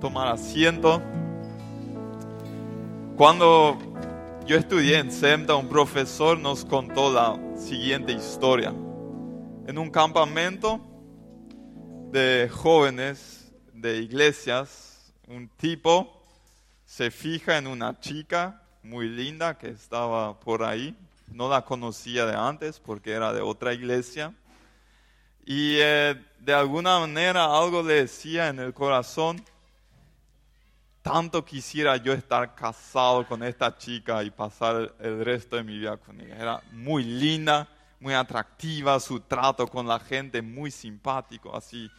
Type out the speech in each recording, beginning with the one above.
Tomar asiento. Cuando yo estudié en SEMTA, un profesor nos contó la siguiente historia. En un campamento de jóvenes de iglesias, un tipo se fija en una chica muy linda que estaba por ahí. No la conocía de antes porque era de otra iglesia. Y eh, de alguna manera algo le decía en el corazón, tanto quisiera yo estar casado con esta chica y pasar el resto de mi vida con ella. Era muy linda, muy atractiva, su trato con la gente muy simpático, así.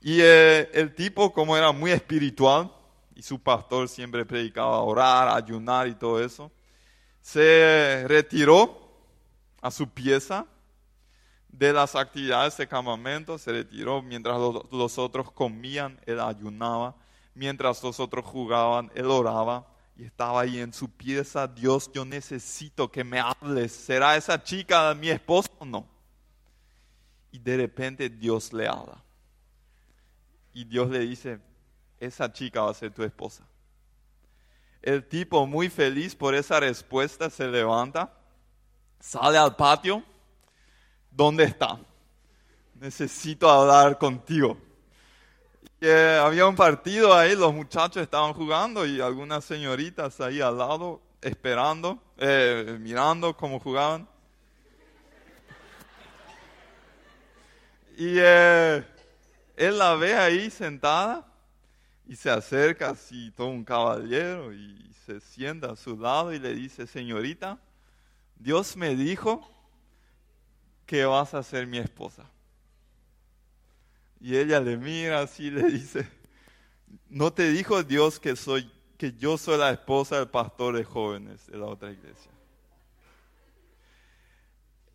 Y eh, el tipo, como era muy espiritual, y su pastor siempre predicaba orar, ayunar y todo eso, se retiró a su pieza de las actividades de campamento, se retiró mientras los, otros comían, él ayunaba, mientras los otros jugaban, él oraba y estaba ahí en su pieza, Dios, yo necesito que me hables, ¿será esa chica mi esposa o no? Y de repente Dios le habla. Y Dios le dice, esa chica va a ser tu esposa. El tipo muy feliz por esa respuesta se levanta, sale al patio ¿dónde está? Necesito hablar contigo. Había un partido ahí, los muchachos estaban jugando y algunas señoritas ahí al lado esperando, eh, mirando cómo jugaban. Y eh, él la ve ahí sentada y se acerca así todo un caballero y se sienta a su lado y le dice, señorita, Dios me dijo que vas a ser mi esposa. Y ella le mira así le dice, ¿no te dijo Dios que, soy, que yo soy la esposa del pastor de jóvenes de la otra iglesia?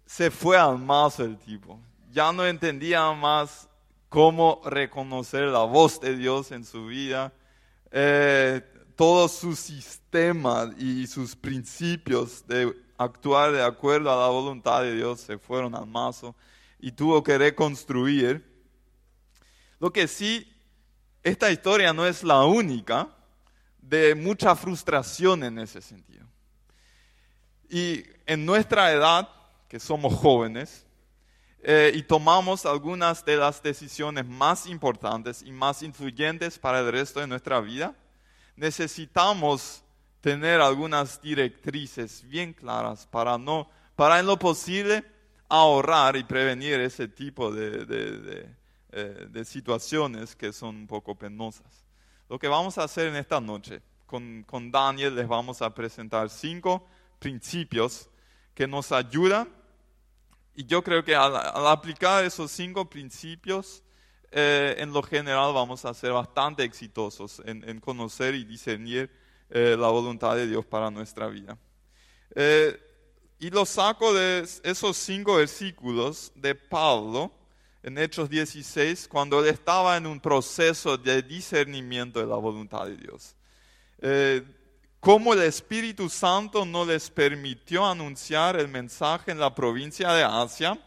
Se fue al mazo el tipo. Ya no entendía más cómo reconocer la voz de Dios en su vida. Eh, todo su sistema y sus principios de actuar de acuerdo a la voluntad de Dios, se fueron al mazo y tuvo que reconstruir. Lo que sí, esta historia no es la única de mucha frustración en ese sentido. Y en nuestra edad, que somos jóvenes, eh, y tomamos algunas de las decisiones más importantes y más influyentes para el resto de nuestra vida, necesitamos tener algunas directrices bien claras para no, para en lo posible ahorrar y prevenir ese tipo de, de, eh, situaciones que son un poco penosas. Lo que vamos a hacer en esta noche, con, con Daniel les vamos a presentar cinco principios que nos ayudan y yo creo que al, aplicar esos cinco principios, eh, en lo general vamos a ser bastante exitosos en, conocer y discernir eh, la voluntad de Dios para nuestra vida. Y lo saco de esos cinco versículos de Pablo en Hechos 16, cuando él estaba en un proceso de discernimiento de la voluntad de Dios. Eh, como el Espíritu Santo no les permitió anunciar el mensaje en la provincia de Asia,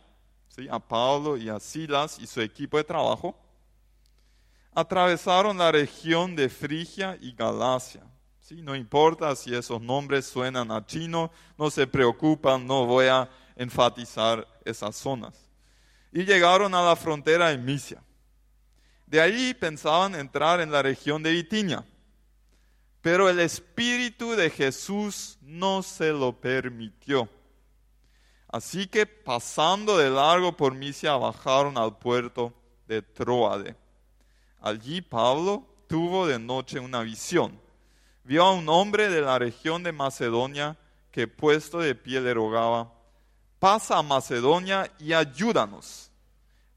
¿sí? a Pablo y a Silas y su equipo de trabajo, atravesaron la región de Frigia y Galacia no importa si esos nombres suenan a chino, no se preocupan, no voy a enfatizar esas zonas. Y llegaron a la frontera de Misia. De allí pensaban entrar en la región de Bitinia, pero el Espíritu de Jesús no se lo permitió. Así que pasando de largo por Misia bajaron al puerto de Troade. Allí Pablo tuvo de noche una visión vio a un hombre de la región de Macedonia que puesto de pie le rogaba, pasa a Macedonia y ayúdanos.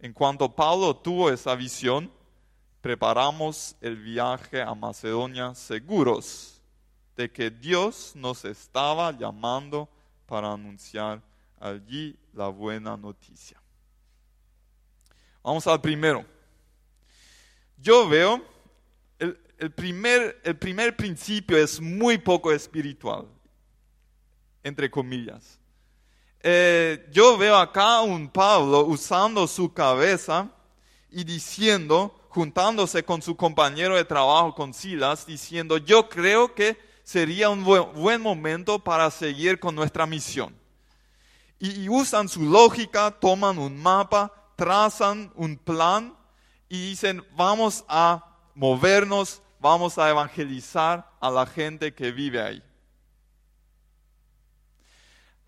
En cuanto Pablo tuvo esa visión, preparamos el viaje a Macedonia seguros de que Dios nos estaba llamando para anunciar allí la buena noticia. Vamos al primero. Yo veo el primer, el primer principio es muy poco espiritual, entre comillas. Eh, yo veo acá un Pablo usando su cabeza y diciendo, juntándose con su compañero de trabajo, con Silas, diciendo, yo creo que sería un buen, momento para seguir con nuestra misión. y usan su lógica, toman un mapa, trazan un plan y dicen, vamos a movernos, vamos a evangelizar a la gente que vive ahí.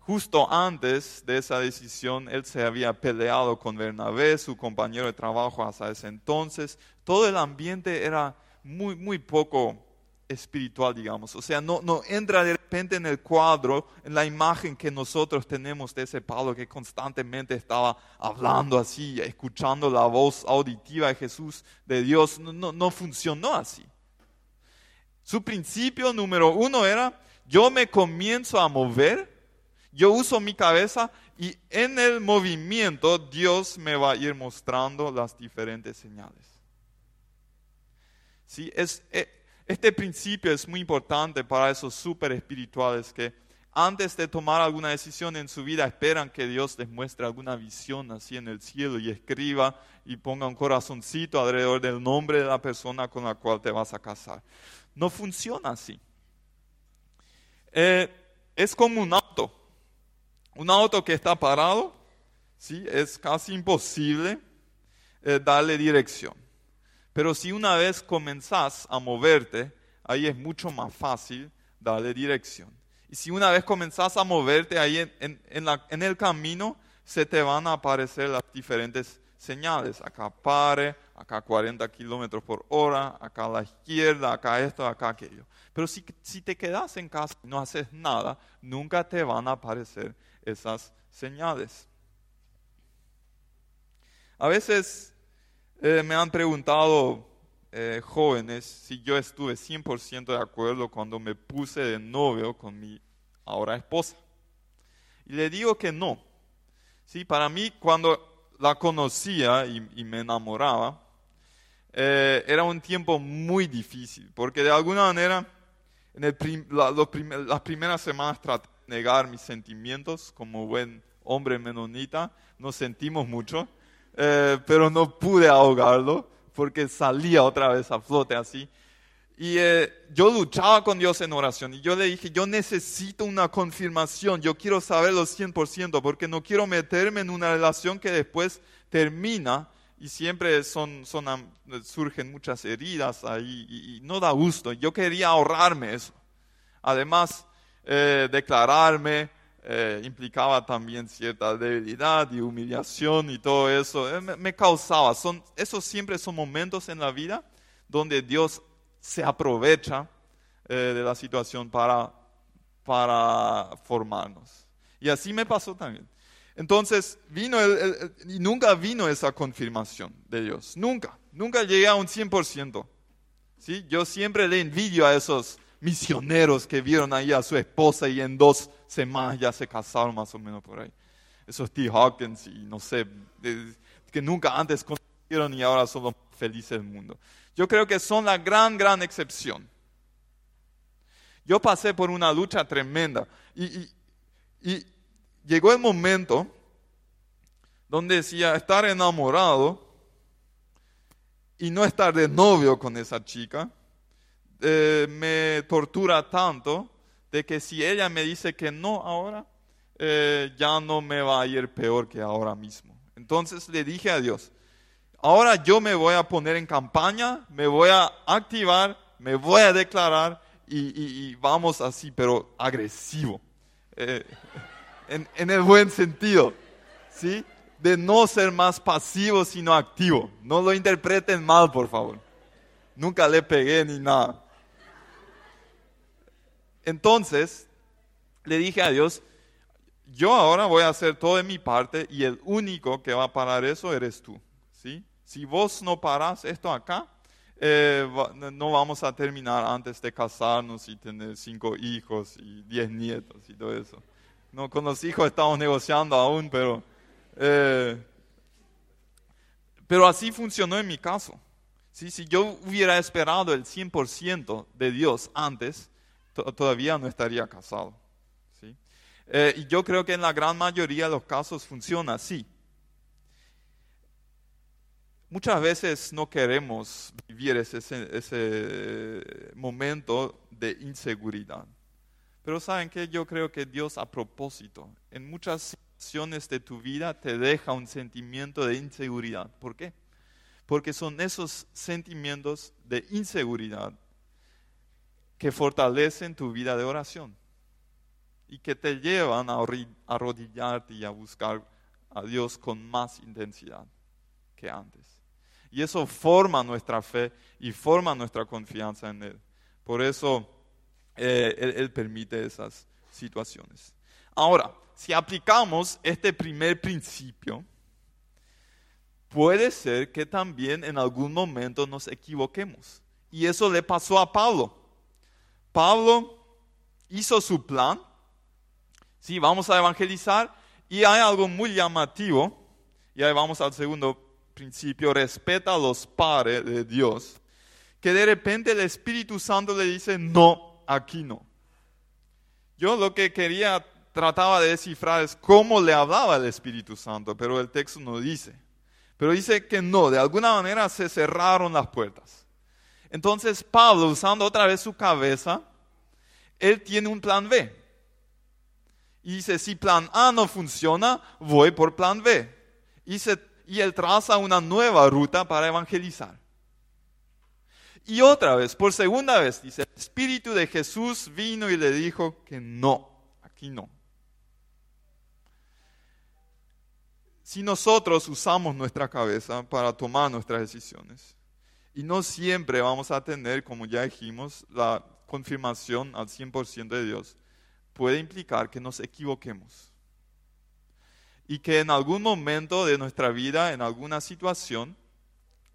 Justo antes de esa decisión, él se había peleado con Bernabé, su compañero de trabajo hasta ese entonces. Todo el ambiente era muy, muy poco espiritual, digamos. O sea, no, no entra de repente en el cuadro, en la imagen que nosotros tenemos de ese Pablo que constantemente estaba hablando así, escuchando la voz auditiva de Jesús, de Dios. No, no, no funcionó así. Su principio número uno era, yo me comienzo a mover yo uso mi cabeza y en el movimiento Dios me va a ir mostrando las diferentes señales. ¿Sí? Eh, este principio es muy importante para esos super espirituales que antes de tomar alguna decisión en su vida esperan que Dios les muestre alguna visión así en el cielo y escriba y ponga un corazoncito alrededor del nombre de la persona con la cual te vas a casar. No funciona así. Eh, es como un auto. Un auto que está parado, ¿sí? es casi imposible eh, darle dirección. Pero si una vez comenzás a moverte, ahí es mucho más fácil darle dirección. Y si una vez comenzás a moverte ahí en, en el camino, se te van a aparecer las diferentes señales. Acá pare, acá 40 kilómetros por hora, acá a la izquierda, acá esto, acá aquello. Pero si, si te quedas en casa y no haces nada, nunca te van a aparecer esas señales. A veces eh, me han preguntado eh, jóvenes si yo estuve 100% de acuerdo cuando me puse de novio con mi ahora esposa. Y le digo que no. Sí, para mí cuando la conocía y, me enamoraba, eh, era un tiempo muy difícil, porque de alguna manera en las primeras semanas traté negar mis sentimientos como buen hombre menonita, no sentimos mucho, eh, pero no pude ahogarlo porque salía otra vez a flote así. Y eh, yo luchaba con Dios en oración y yo le dije, yo necesito una confirmación, yo quiero saberlo 100% porque no quiero meterme en una relación que después termina y siempre son, surgen muchas heridas ahí y, y no da gusto. Yo quería ahorrarme eso. Además, eh, declararme eh, implicaba también cierta debilidad y humillación y todo eso. Eh, me, causaba, son, esos siempre son momentos en la vida donde Dios se aprovecha de la situación para, para formarnos. Y así me pasó también. Entonces, vino y nunca vino esa confirmación de Dios. Nunca. Nunca llegué a un 100%. ¿sí? Yo siempre le envidio a esos misioneros que vieron ahí a su esposa y en dos semanas ya se casaron más o menos por ahí. Esos T. Hawkins y no sé, que nunca antes conocieron y ahora son los felices del mundo. Yo creo que son la gran, gran excepción. Yo pasé por una lucha tremenda y, y llegó el momento donde decía estar enamorado y no estar de novio con esa chica eh, me tortura tanto de que si ella me dice que no ahora, eh, ya no me va a ir peor que ahora mismo. Entonces le dije a Dios, ahora yo me voy a poner en campaña, me voy a activar, me voy a declarar y, vamos así, pero agresivo, eh, en, en, el buen sentido, ¿sí? De no ser más pasivo, sino activo. No lo interpreten mal, por favor. Nunca le pegué ni nada. Entonces, le dije a Dios, yo ahora voy a hacer todo de mi parte y el único que va a parar eso eres tú. ¿sí? Si vos no parás esto acá, eh, no vamos a terminar antes de casarnos y tener cinco hijos y diez nietos y todo eso. No, con los hijos estamos negociando aún, pero, eh, pero así funcionó en mi caso. ¿sí? Si yo hubiera esperado el 100% de Dios antes, todavía no estaría casado. ¿sí? Eh, y yo creo que en la gran mayoría de los casos funciona así. Muchas veces no queremos vivir ese, ese momento de inseguridad. Pero saben que yo creo que Dios a propósito, en muchas situaciones de tu vida te deja un sentimiento de inseguridad. ¿Por qué? Porque son esos sentimientos de inseguridad que fortalecen tu vida de oración y que te llevan a arrodillarte y a buscar a Dios con más intensidad que antes. Y eso forma nuestra fe y forma nuestra confianza en Él. Por eso eh, él, permite esas situaciones. Ahora, si aplicamos este primer principio, puede ser que también en algún momento nos equivoquemos. Y eso le pasó a Pablo. Pablo hizo su plan. Sí, vamos a evangelizar. Y hay algo muy llamativo. Y ahí vamos al segundo principio, respeta a los padres de Dios, que de repente el Espíritu Santo le dice, no, aquí no. Yo lo que quería, trataba de descifrar es cómo le hablaba el Espíritu Santo, pero el texto no dice. Pero dice que no, de alguna manera se cerraron las puertas. Entonces Pablo, usando otra vez su cabeza, él tiene un plan B. Y dice, si plan A no funciona, voy por plan B. Y él traza una nueva ruta para evangelizar. Y otra vez, por segunda vez, dice, el Espíritu de Jesús vino y le dijo que no, aquí no. Si nosotros usamos nuestra cabeza para tomar nuestras decisiones, y no siempre vamos a tener, como ya dijimos, la confirmación al 100% de Dios, puede implicar que nos equivoquemos y que en algún momento de nuestra vida, en alguna situación,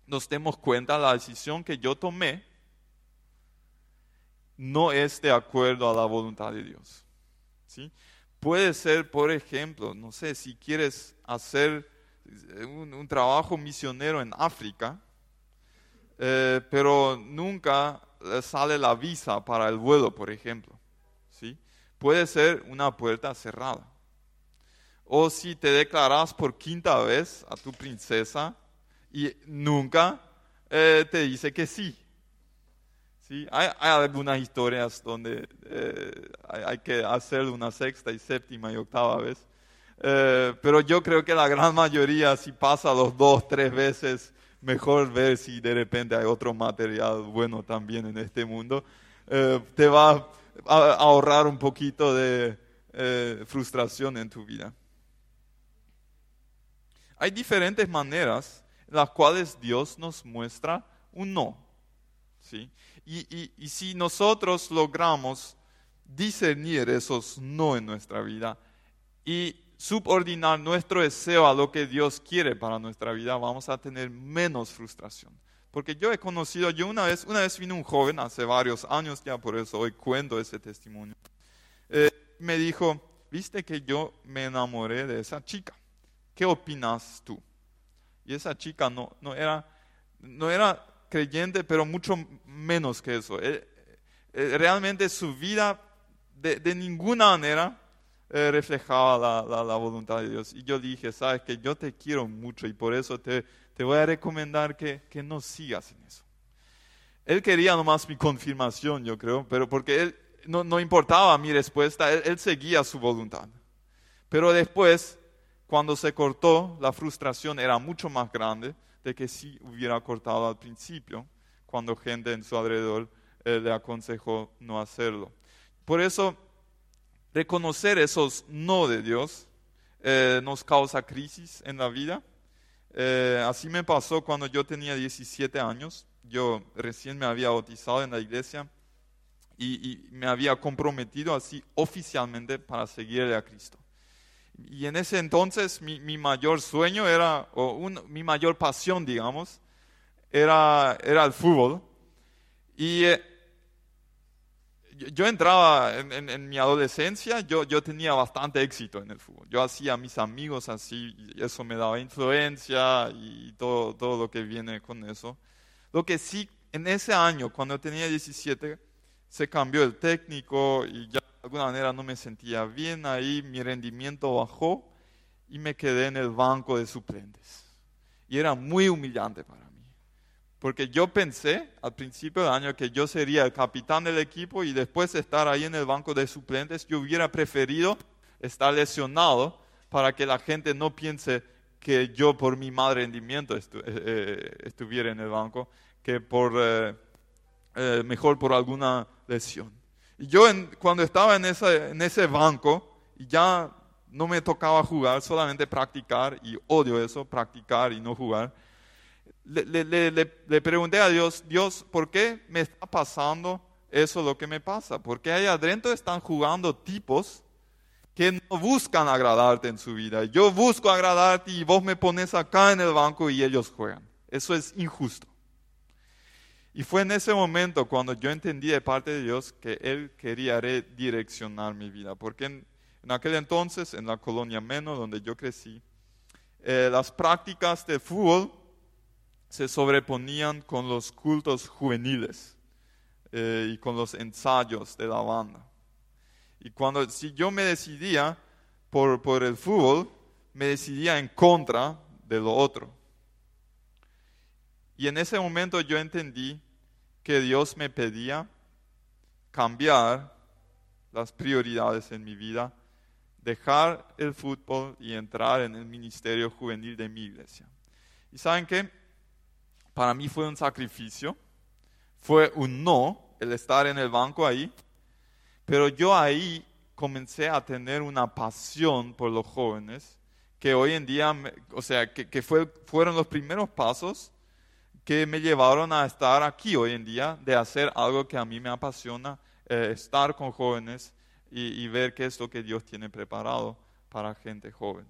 nos demos cuenta la decisión que yo tomé no es de acuerdo a la voluntad de Dios. ¿sí? Puede ser, por ejemplo, no sé, si quieres hacer un, trabajo misionero en África, eh, pero nunca sale la visa para el vuelo, por ejemplo. ¿sí? Puede ser una puerta cerrada o si te declaras por quinta vez a tu princesa y nunca eh, te dice que sí. ¿Sí? Hay, algunas historias donde eh, hay, que hacer una sexta y séptima y octava vez. Eh, pero yo creo que la gran mayoría, si pasa los dos, tres veces, mejor ver si de repente hay otro material bueno también en este mundo. te va a ahorrar un poquito de frustración en tu vida. Hay diferentes maneras en las cuales Dios nos muestra un no. ¿sí? Y, y si nosotros logramos discernir esos no en nuestra vida y subordinar nuestro deseo a lo que Dios quiere para nuestra vida, vamos a tener menos frustración. Porque yo he conocido, yo una vez, una vez vino un joven hace varios años ya, por eso hoy cuento ese testimonio. Eh, me dijo, viste que yo me enamoré de esa chica. ¿qué opinas tú? Y esa chica no, no, era, no era creyente, pero mucho menos que eso. Eh, eh, realmente su vida de, de ninguna manera reflejaba la, la, voluntad de Dios. Y yo dije, sabes que yo te quiero mucho y por eso te, te voy a recomendar que, que, no sigas en eso. Él quería nomás mi confirmación, yo creo, pero porque él no, no importaba mi respuesta, él, él seguía su voluntad. Pero después cuando se cortó, la frustración era mucho más grande de que si hubiera cortado al principio, cuando gente en su alrededor eh, le aconsejó no hacerlo. Por eso, reconocer esos no de Dios eh, nos causa crisis en la vida. Eh, así me pasó cuando yo tenía 17 años. Yo recién me había bautizado en la iglesia y, me había comprometido así oficialmente para seguirle a Cristo. Y en ese entonces mi, mayor sueño era, o mi mayor pasión, digamos, era, era el fútbol. Y eh, yo, entraba en, mi adolescencia, yo, tenía bastante éxito en el fútbol. Yo hacía a mis amigos así, eso me daba influencia y todo, todo lo que viene con eso. Lo que sí, en ese año, cuando tenía 17, se cambió el técnico y ya de alguna manera no me sentía bien ahí, mi rendimiento bajó y me quedé en el banco de suplentes. Y era muy humillante para. Porque yo pensé al principio del año que yo sería el capitán del equipo y después de estar ahí en el banco de suplentes, yo hubiera preferido estar lesionado para que la gente no piense que yo por mi mal rendimiento eh, eh, estuviera en el banco, que por eh, mejor por alguna lesión. Y yo cuando estaba en, en ese banco, ya no me tocaba jugar, solamente practicar, y odio eso, practicar y no jugar. Le, pregunté a Dios, Dios, ¿por qué me está pasando eso lo que me pasa? Porque ahí adentro están jugando tipos que no buscan agradarte en su vida. Yo busco agradarte y vos me pones acá en el banco y ellos juegan. Eso es injusto. Y fue en ese momento cuando yo entendí de parte de Dios que Él quería redireccionar mi vida. Porque en, en aquel entonces, en la colonia Meno, donde yo crecí, eh, las prácticas de fútbol se sobreponían con los cultos juveniles eh, y con los ensayos de la banda. Y cuando si yo me decidía por, por el fútbol, me decidía en contra de lo otro. Y en ese momento yo entendí que Dios me pedía cambiar las prioridades en mi vida dejar el fútbol y entrar en el ministerio juvenil de mi iglesia. Y saben qué? Para mí fue un sacrificio, fue un no el estar en el banco ahí, pero yo ahí comencé a tener una pasión por los jóvenes que hoy en día, o sea, que, fue, fueron los primeros pasos que me llevaron a estar aquí hoy en día, de hacer algo que a mí me apasiona, eh, estar con jóvenes y, ver qué es lo que Dios tiene preparado para gente joven.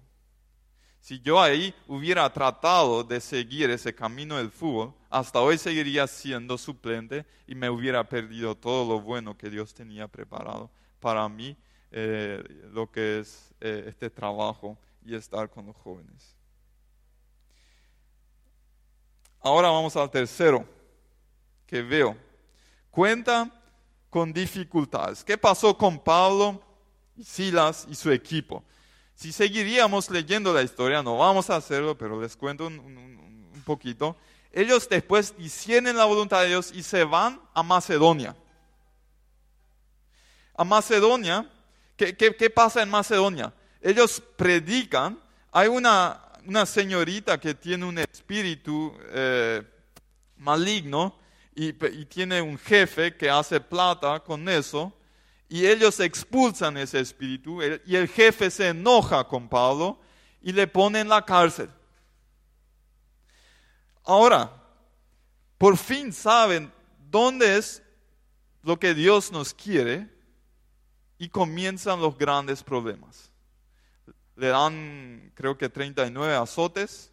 Si yo ahí hubiera tratado de seguir ese camino del fútbol, hasta hoy seguiría siendo suplente y me hubiera perdido todo lo bueno que Dios tenía preparado para mí, eh, lo que es eh, este trabajo y estar con los jóvenes. Ahora vamos al tercero que veo. Cuenta con dificultades. ¿Qué pasó con Pablo Silas y su equipo? Si seguiríamos leyendo la historia, no vamos a hacerlo, pero les cuento un, poquito. Ellos después hicieron la voluntad de Dios y se van a Macedonia. A Macedonia, ¿qué, pasa en Macedonia? Ellos predican, hay una, señorita que tiene un espíritu eh, maligno y, tiene un jefe que hace plata con eso, y ellos expulsan ese espíritu, y el jefe se enoja con Pablo y le pone en la cárcel. Ahora, por fin saben dónde es lo que Dios nos quiere y comienzan los grandes problemas. Le dan, creo que 39 azotes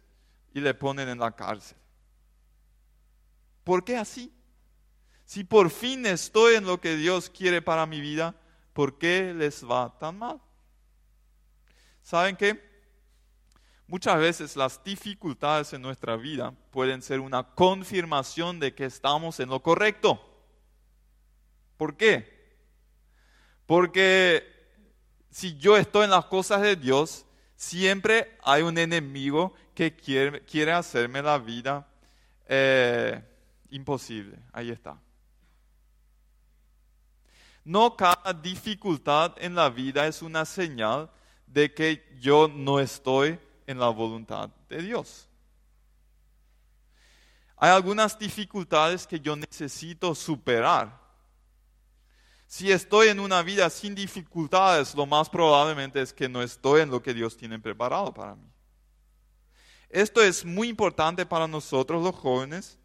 y le ponen en la cárcel. ¿Por qué así? Si por fin estoy en lo que Dios quiere para mi vida, ¿por qué les va tan mal? ¿Saben qué? Muchas veces las dificultades en nuestra vida pueden ser una confirmación de que estamos en lo correcto. ¿Por qué? Porque si yo estoy en las cosas de Dios, siempre hay un enemigo que quiere, quiere hacerme la vida eh, imposible. Ahí está. No cada dificultad en la vida es una señal de que yo no estoy en la voluntad de Dios. Hay algunas dificultades que yo necesito superar. Si estoy en una vida sin dificultades, lo más probablemente es que no estoy en lo que Dios tiene preparado para mí. Esto es muy importante para nosotros los jóvenes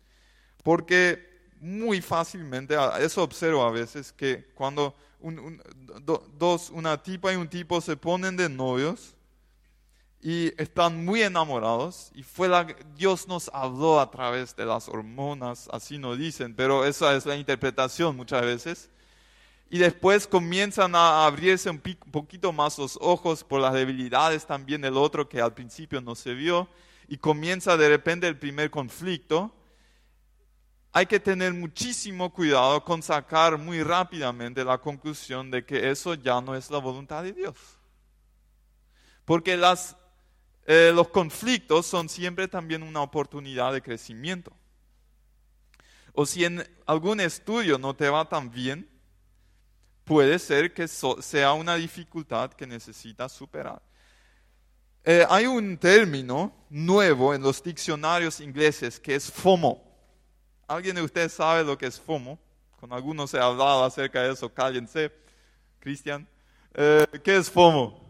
porque muy fácilmente, eso observo a veces, que cuando una tipa y un tipo se ponen de novios y están muy enamorados, y fue Dios nos habló a través de las hormonas, así nos dicen, pero esa es la interpretación muchas veces. Y después comienzan a abrirse un poquito más los ojos por las debilidades también del otro que al principio no se vio, y comienza de repente el primer conflicto hay que tener muchísimo cuidado con sacar muy rápidamente la conclusión de que eso ya no es la voluntad de Dios. Porque eh, los conflictos son siempre también una oportunidad de crecimiento. O si en algún estudio no te va tan bien, puede ser que sea una dificultad que necesitas superar. Eh, hay un término nuevo en los diccionarios ingleses que es FOMO. ¿Alguien de ustedes sabe lo que es FOMO? Con algunos he hablado acerca de eso, cállense. Cristian, eh, ¿qué es FOMO?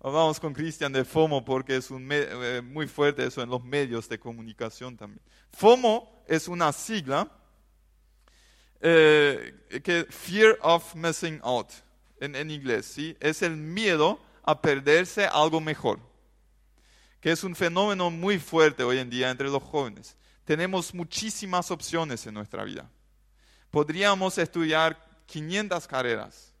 Hablamos con Cristian de FOMO porque es un eh, muy fuerte eso en los medios de comunicación también. FOMO es una sigla eh, que Fear of Missing Out en, en inglés, ¿sí? Es el miedo a perderse algo mejor, que es un fenómeno muy fuerte hoy en día entre los jóvenes. Tenemos muchísimas opciones en nuestra vida. Podríamos estudiar 500 carreras,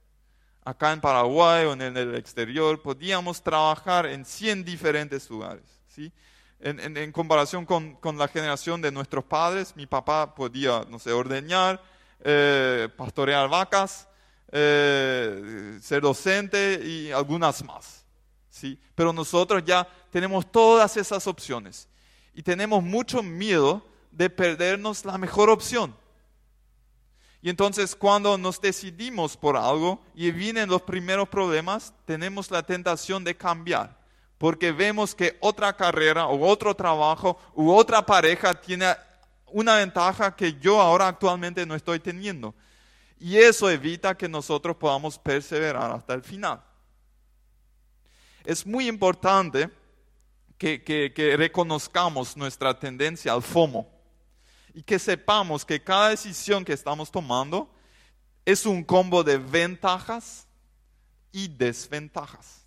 acá en Paraguay o en el exterior, podíamos trabajar en 100 diferentes lugares. ¿sí? En, comparación con, la generación de nuestros padres, mi papá podía, no sé, ordeñar, eh, pastorear vacas, eh, ser docente y algunas más. ¿sí? Pero nosotros ya tenemos todas esas opciones y tenemos mucho miedo de perdernos la mejor opción. Y entonces cuando nos decidimos por algo y vienen los primeros problemas, tenemos la tentación de cambiar, porque vemos que otra carrera o otro trabajo u otra pareja tiene una ventaja que yo ahora actualmente no estoy teniendo. Y eso evita que nosotros podamos perseverar hasta el final. Es muy importante que, reconozcamos nuestra tendencia al FOMO y que sepamos que cada decisión que estamos tomando es un combo de ventajas y desventajas.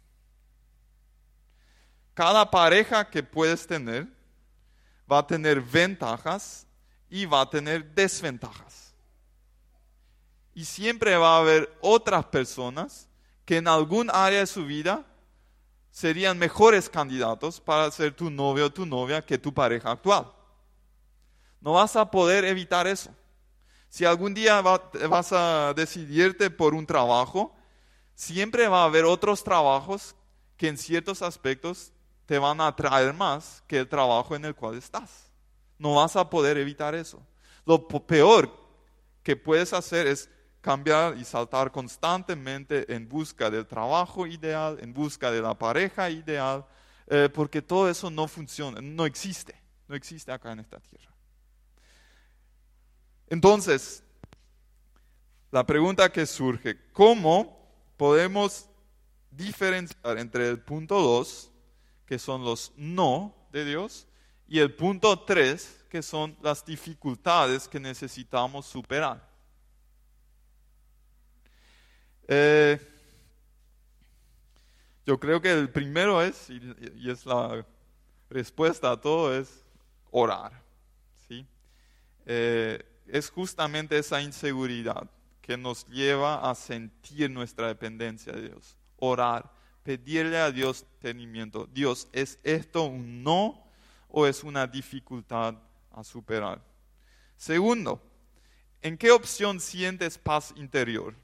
Cada pareja que puedes tener va a tener ventajas y va a tener desventajas. Y siempre va a haber otras personas que en algún área de su vida serían mejores candidatos para ser tu novio o tu novia que tu pareja actual. No vas a poder evitar eso. Si algún día vas a decidirte por un trabajo, siempre va a haber otros trabajos que en ciertos aspectos te van a atraer más que el trabajo en el cual estás. No vas a poder evitar eso. Lo peor que puedes hacer es cambiar y saltar constantemente en busca del trabajo ideal, en busca de la pareja ideal, eh, porque todo eso no funciona, no existe, no existe acá en esta tierra. Entonces, la pregunta que surge, ¿cómo podemos diferenciar entre el punto 2, que son los no de Dios, y el punto 3, que son las dificultades que necesitamos superar? Eh, yo creo que el primero es, y, es la respuesta a todo, es orar. ¿sí? Eh, es justamente esa inseguridad que nos lleva a sentir nuestra dependencia de Dios. Orar, pedirle a Dios entendimiento. Dios, ¿es esto un no o es una dificultad a superar? Segundo, ¿en qué opción sientes paz interior?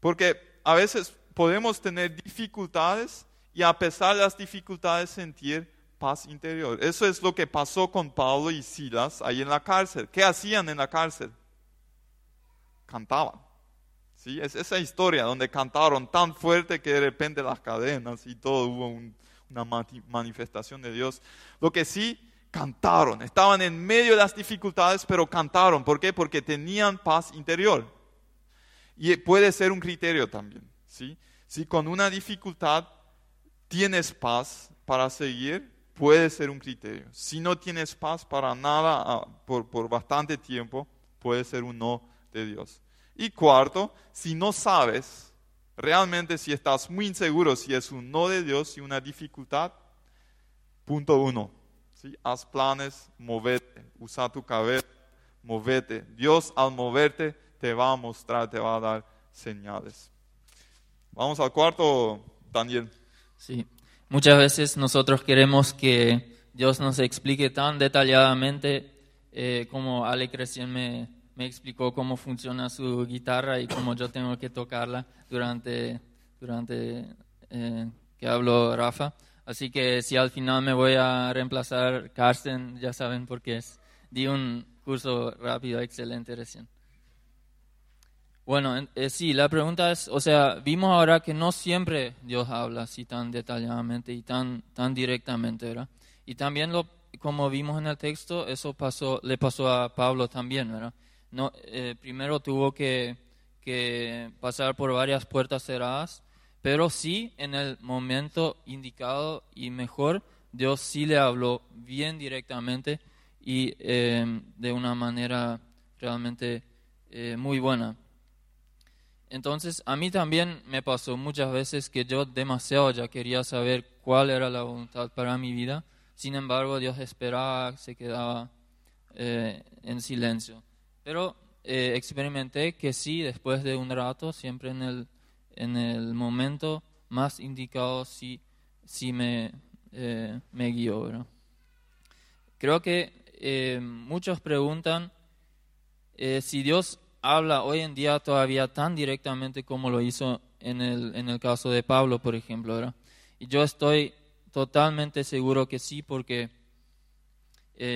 Porque a veces podemos tener dificultades y a pesar de las dificultades sentir paz interior. Eso es lo que pasó con Pablo y Silas ahí en la cárcel. ¿Qué hacían en la cárcel? Cantaban. ¿Sí? Es esa historia donde cantaron tan fuerte que de repente las cadenas y todo hubo una manifestación de Dios. Lo que sí, cantaron. Estaban en medio de las dificultades, pero cantaron. ¿Por qué? Porque tenían paz interior. Y puede ser un criterio también. ¿sí? Si con una dificultad tienes paz para seguir, puede ser un criterio. Si no tienes paz para nada ah, por, bastante tiempo, puede ser un no de Dios. Y cuarto, si no sabes realmente si estás muy inseguro si es un no de Dios y una dificultad, punto uno, ¿sí? haz planes, movete, usa tu cabeza, movete. Dios al moverte te va a mostrar, te va a dar señales. Vamos al cuarto, Daniel. Sí, Muchas veces nosotros queremos que Dios nos explique tan detalladamente eh, como Ale recién me, me, explicó cómo funciona su guitarra y cómo yo tengo que tocarla durante, durante eh, que hablo Rafa. Así que si al final me voy a reemplazar Carsten, ya saben por qué es. Di un curso rápido, excelente recién. Bueno, eh, sí, la pregunta es, o sea, vimos ahora que no siempre Dios habla así tan detalladamente y tan, tan directamente, ¿verdad? Y también lo, como vimos en el texto, eso pasó, le pasó a Pablo también, ¿verdad? No, eh, primero tuvo que, que pasar por varias puertas cerradas pero sí, en el momento indicado y mejor, Dios sí le habló bien directamente y em, de una manera realmente eh, muy buena. Entonces, a mí también me pasó muchas veces que yo demasiado ya quería saber cuál era la voluntad para mi vida. Sin embargo, Dios esperaba, se quedaba eh, en silencio. Pero eh, experimenté que sí, después de un rato, siempre en el en el momento más indicado si, si me, eh, me guió. Creo que eh, muchos preguntan eh, si Dios habla hoy en día todavía tan directamente como lo hizo en el, en el caso de Pablo, por ejemplo. Y yo estoy totalmente seguro que sí, porque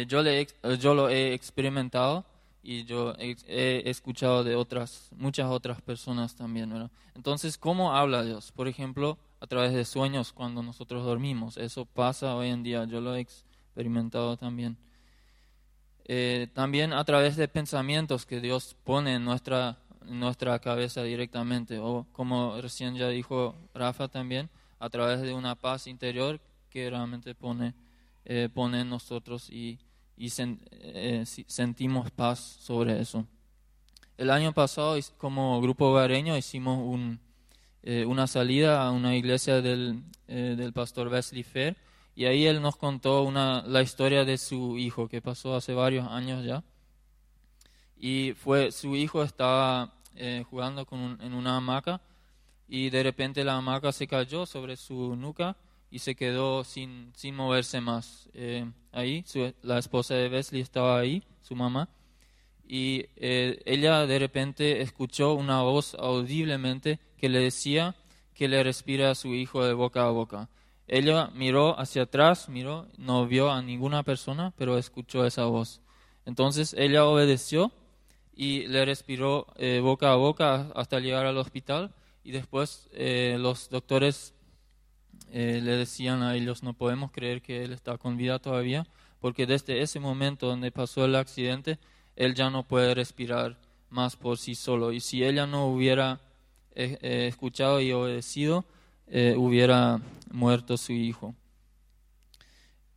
yo, le, yo lo he experimentado y yo he, escuchado de otras, muchas otras personas también. Entonces, ¿cómo habla Dios? Por ejemplo, a través de sueños cuando nosotros dormimos. Eso pasa hoy en día, yo lo he experimentado también. Eh, también a través de pensamientos que Dios pone en nuestra, nuestra cabeza directamente, o como recién ya dijo Rafa también, a través de una paz interior que realmente pone, eh, pone en nosotros y y eh, sentimos paz sobre eso. El año pasado, como grupo hogareño, hicimos un, eh, una salida a una iglesia del, eh, del pastor Wesley Fair y ahí él nos contó una, la historia de su hijo que pasó hace varios años ya. Y fue, su hijo estaba jugando con en una hamaca y de repente la hamaca se cayó sobre su nuca y se quedó sin, sin moverse más. Eh, ahí, la esposa de Wesley estaba ahí, su mamá, y eh, ella de repente escuchó una voz audiblemente que le decía que le respira a su hijo de boca a boca. Ella miró hacia atrás, miró, no vio a ninguna persona, pero escuchó esa voz. Entonces ella obedeció y le respiró eh, boca a boca hasta llegar al hospital y después los doctores eh, le decían a ellos, no podemos creer que él está con vida todavía, porque desde ese momento donde pasó el accidente, él ya no puede respirar más por sí solo. Y si ella no hubiera eh, eh, escuchado y obedecido, hubiera muerto su hijo.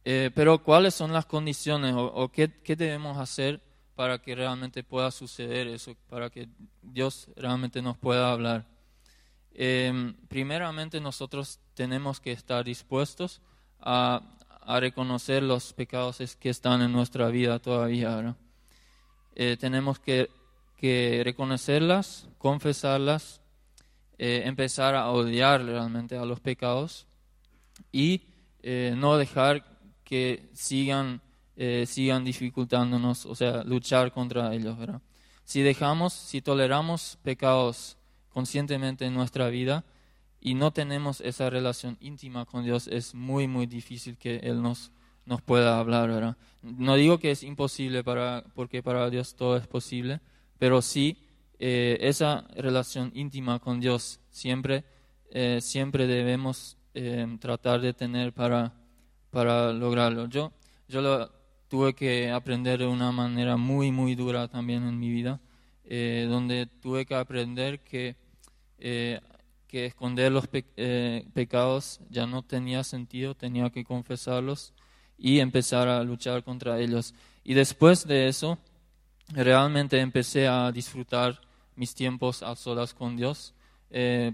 pero ¿cuáles son las condiciones o, qué, debemos hacer para que realmente pueda suceder eso, para que Dios realmente nos pueda hablar? primeramente nosotros tenemos que estar dispuestos a, reconocer los pecados que están en nuestra vida todavía. Eh, tenemos que, reconocerlas, confesarlas, eh, empezar a odiar realmente a los pecados y eh, no dejar que sigan, sigan dificultándonos, o sea, luchar contra ellos. Si dejamos, si toleramos pecados conscientemente en nuestra vida, y no tenemos esa relación íntima con Dios, es muy, muy difícil que Él nos, nos pueda hablar, ¿verdad? No digo que es imposible, para, porque para Dios todo es posible, pero sí eh, esa relación íntima con Dios siempre, eh, siempre debemos eh, tratar de tener para, para lograrlo. Yo, yo lo tuve que aprender de una manera muy, muy dura también en mi vida, donde tuve que aprender que que esconder los eh, pecados ya no tenía sentido, tenía que confesarlos y empezar a luchar contra ellos. Y después de eso, realmente empecé a disfrutar mis tiempos a solas con Dios. Eh,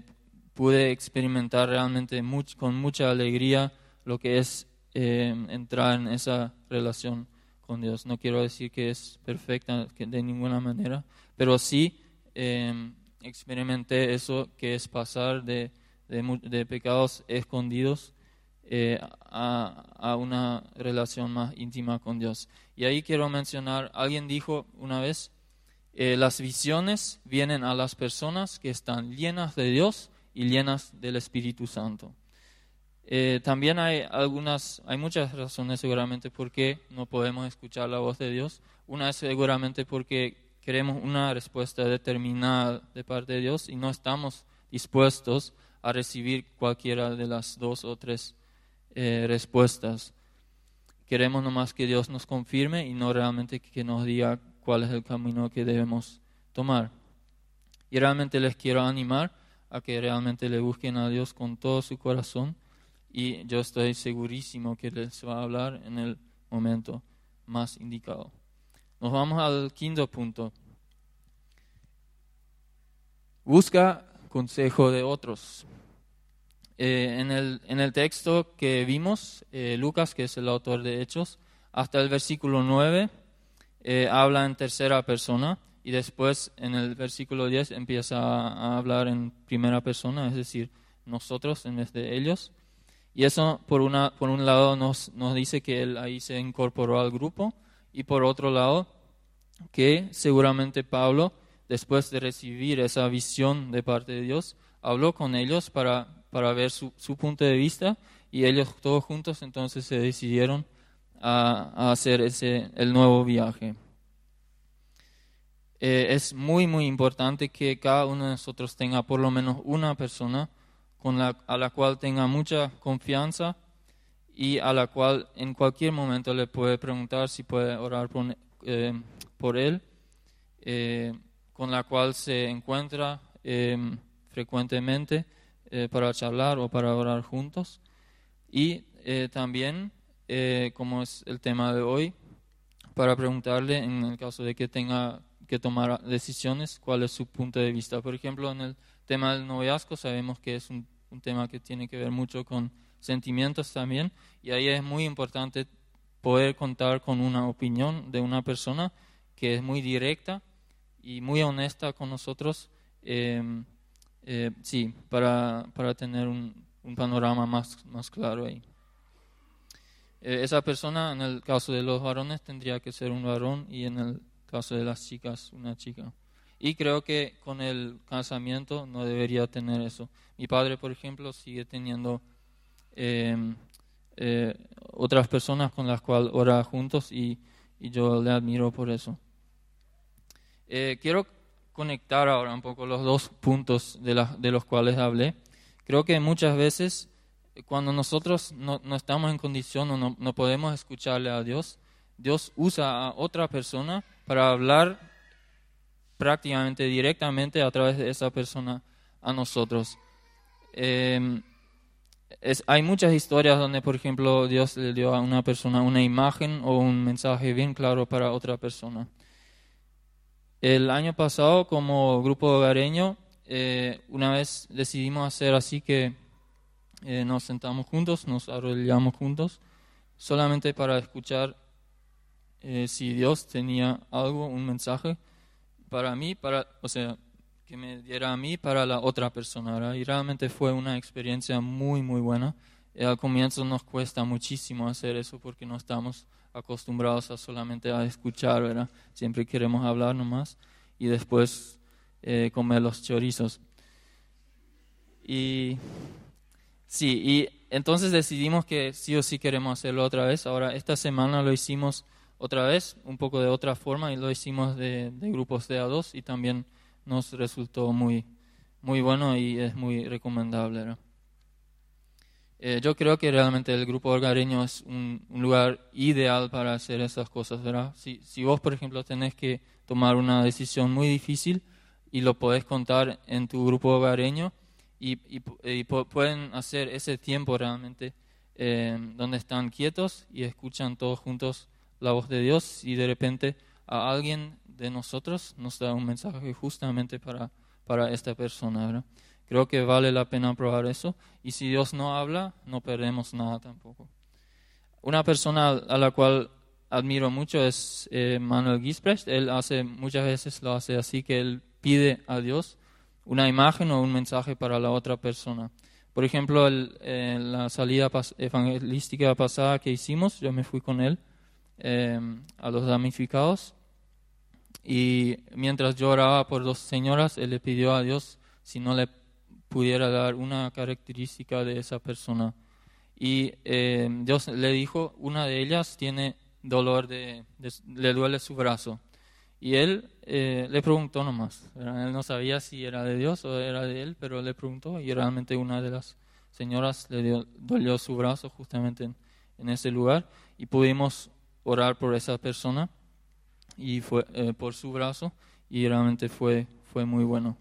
pude experimentar realmente con mucha alegría lo que es eh, entrar en esa relación con Dios. No quiero decir que es perfecta de ninguna manera, pero sí experimenté eso que es pasar de, de, pecados escondidos eh, a, a, una relación más íntima con Dios. Y ahí quiero mencionar, alguien dijo una vez, eh, las visiones vienen a las personas que están llenas de Dios y llenas del Espíritu Santo. Eh, también hay algunas, hay muchas razones seguramente por qué no podemos escuchar la voz de Dios. Una es seguramente porque queremos una respuesta determinada de parte de Dios y no estamos dispuestos a recibir cualquiera de las dos o tres eh, respuestas. Queremos nomás que Dios nos confirme y no realmente que nos diga cuál es el camino que debemos tomar. Y realmente les quiero animar a que realmente le busquen a Dios con todo su corazón y yo estoy segurísimo que les va a hablar en el momento más indicado. Nos vamos al quinto punto. Busca consejo de otros. Eh, en, el, en, el, texto que vimos, eh, Lucas, que es el autor de Hechos, hasta el versículo 9 eh, habla en tercera persona y después en el versículo 10 empieza a, hablar en primera persona, es decir, nosotros en vez de ellos. Y eso, por, una, por un lado, nos, nos dice que él ahí se incorporó al grupo y por otro lado, que seguramente Pablo, después de recibir esa visión de parte de Dios, habló con ellos para, para ver su, su punto de vista y ellos todos juntos entonces se decidieron a, hacer ese, el nuevo viaje. Eh, es muy, muy importante que cada uno de nosotros tenga por lo menos una persona con la, a la cual tenga mucha confianza y a la cual en cualquier momento le puede preguntar si puede orar por, eh, por él, eh, con la cual se encuentra frecuentemente para charlar o para orar juntos. Y también, como es el tema de hoy, para preguntarle en el caso de que tenga que tomar decisiones, cuál es su punto de vista. Por ejemplo, en el tema del noviazgo sabemos que es un, tema que tiene que ver mucho con sentimientos también y ahí es muy importante poder contar con una opinión de una persona que es muy directa y muy honesta con nosotros, em, eh, sí, para, para tener un, un, panorama más, más claro ahí. Eh, esa persona, en el caso de los varones, tendría que ser un varón y en el caso de las chicas, una chica. Y creo que con el casamiento no debería tener eso. Mi padre, por ejemplo, sigue teniendo em, eh, otras personas con las cuales ora juntos y, yo le admiro por eso. Eh, quiero conectar ahora un poco los dos puntos de, de los cuales hablé. Creo que muchas veces cuando nosotros no, no estamos en condición o no, no podemos escucharle a Dios, Dios usa a otra persona para hablar prácticamente directamente a través de esa persona a nosotros. Em, hay muchas historias donde, por ejemplo, Dios le dio a una persona una imagen o un mensaje bien claro para otra persona. El año pasado, como grupo hogareño, eh, una vez decidimos hacer así que eh, nos sentamos juntos, nos arrodillamos juntos, solamente para escuchar eh, si Dios tenía algo, un mensaje para mí, para, o sea, que me diera a mí para la otra persona. Y realmente fue una experiencia muy, muy buena. Y al comienzo nos cuesta muchísimo hacer eso porque no estamos acostumbrados a solamente a escuchar, ¿verdad? Siempre queremos hablar nomás y después eh, comer los chorizos. Y sí, y entonces decidimos que sí o sí queremos hacerlo otra vez. Ahora, esta semana lo hicimos otra vez, un poco de otra forma, y lo hicimos de, grupos de A2 y también nos resultó muy, muy bueno y es muy recomendable. Eh, yo creo que realmente el grupo hogareño es un, lugar ideal para hacer esas cosas. ¿verdad? Si, si vos, por ejemplo, tenés que tomar una decisión muy difícil y lo podés contar en tu grupo hogareño y, pueden hacer ese tiempo realmente eh, donde están quietos y escuchan todos juntos la voz de Dios y de repente a alguien de nosotros nos da un mensaje justamente para, para esta persona. Creo que vale la pena probar eso y si Dios no habla, no perdemos nada tampoco. Una persona a la cual admiro mucho es eh, Manuel Gisprecht. Él hace muchas veces lo hace así que él pide a Dios una imagen o un mensaje para la otra persona. Por ejemplo, en la salida evangelística pasada que hicimos, yo me fui con él Em, a los damnificados. Y mientras yo oraba por dos señoras, él le pidió a Dios si no le pudiera dar una característica de esa persona. y eh, Dios le dijo, una de ellas tiene dolor, de- le duele su brazo. Y él eh, le preguntó nomás, él no sabía si era de Dios o era de él, pero le preguntó y realmente una de las señoras le dio- dolió su brazo justamente en, en ese lugar y pudimos orar por esa persona y fue eh, por su brazo y realmente fue fue muy bueno.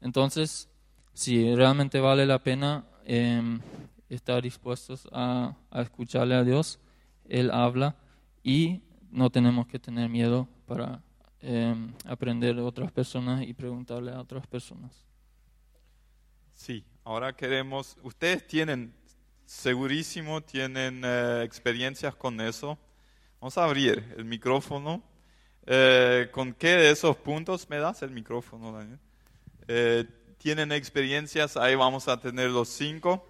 Entonces, si realmente vale la pena em, estar dispuestos a, a escucharle a Dios, Él habla y no tenemos que tener miedo para em, aprender de otras personas y preguntarle a otras personas. Sí, ahora queremos, ustedes tienen, segurísimo, tienen eh, experiencias con eso. Vamos a abrir el micrófono. Eh, ¿Con qué de esos puntos me das el micrófono, Daniel? Eh, tienen experiencias, ahí vamos a tener los cinco.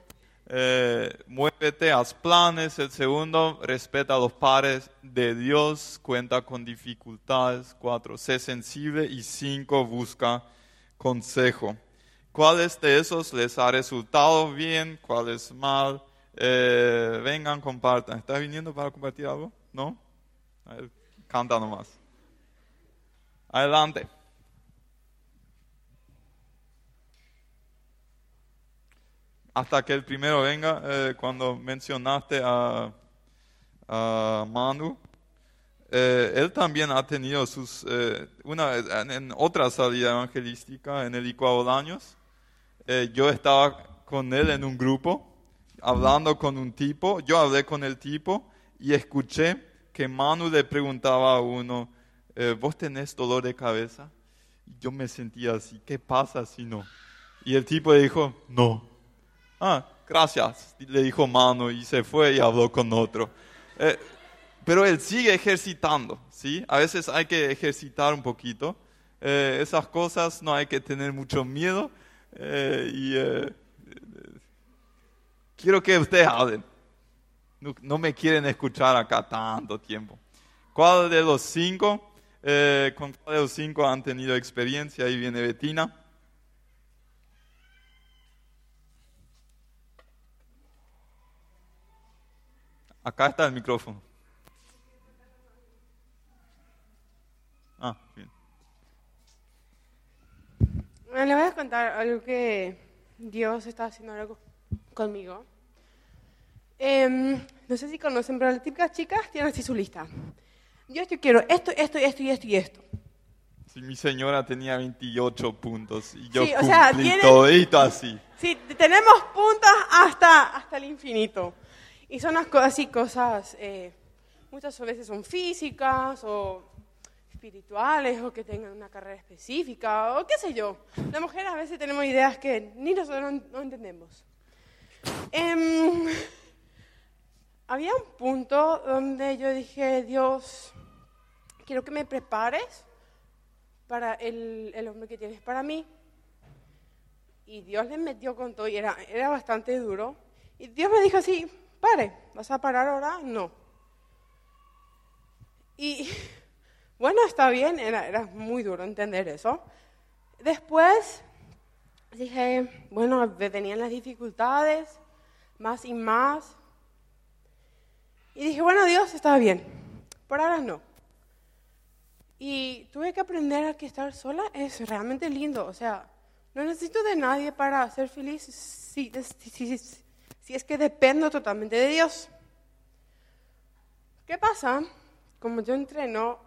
Eh, muévete, haz planes. El segundo, respeta a los pares de Dios, cuenta con dificultades. Cuatro, sé sensible. Y cinco, busca consejo. ¿Cuáles de esos les ha resultado bien? ¿Cuáles mal? Eh, vengan, compartan. ¿Estás viniendo para compartir algo? ¿No? Canta nomás. Adelante. Hasta que el primero venga, eh, cuando mencionaste a, a Manu, eh, él también ha tenido sus, eh, una, en, en otra salida evangelística en el Icuabolaños, eh, yo estaba con él en un grupo, hablando con un tipo, yo hablé con el tipo y escuché que Manu le preguntaba a uno, eh, ¿vos tenés dolor de cabeza? Y yo me sentía así, ¿qué pasa si no? Y el tipo dijo, no. Ah, gracias, le dijo Manu y se fue y habló con otro. Eh, pero él sigue ejercitando, ¿sí? A veces hay que ejercitar un poquito. Eh, esas cosas no hay que tener mucho miedo. eh, y eh, quiero que ustedes hablen. No, no me quieren escuchar acá tanto tiempo. ¿Cuál de los cinco, eh, con cuál de los cinco han tenido experiencia? Ahí viene Betina. Acá está el micrófono. Ah, bien. Bueno, les voy a contar algo que Dios está haciendo algo conmigo. Em, no sé si conocen, pero las típicas chicas tienen así su lista. Dios, yo quiero esto, esto, esto y esto y esto. Si mi señora tenía 28 puntos y yo Sí, o sea, cumplí tienen- todito así. Sí, tenemos puntos hasta, hasta el infinito. Y son así cosas, eh, muchas veces son físicas o espirituales o que tengan una carrera específica o qué sé yo. Las mujeres a veces tenemos ideas que ni nosotros no, entendemos. Em, había un punto donde yo dije, Dios, quiero que me prepares para el, el hombre que tienes para mí. Y Dios le metió con todo y era, era bastante duro. Y Dios me dijo así, pare, ¿vas a parar ahora? No. Y bueno, está bien, era, muy duro entender eso. Después dije, bueno, venían las dificultades, más y más. Y dije, bueno, Dios, está bien, por ahora no. Y tuve que aprender a que estar sola es realmente lindo. O sea, no necesito de nadie para ser feliz si, si, si- si- es que dependo totalmente de Dios. ¿Qué pasa? Como yo entreno,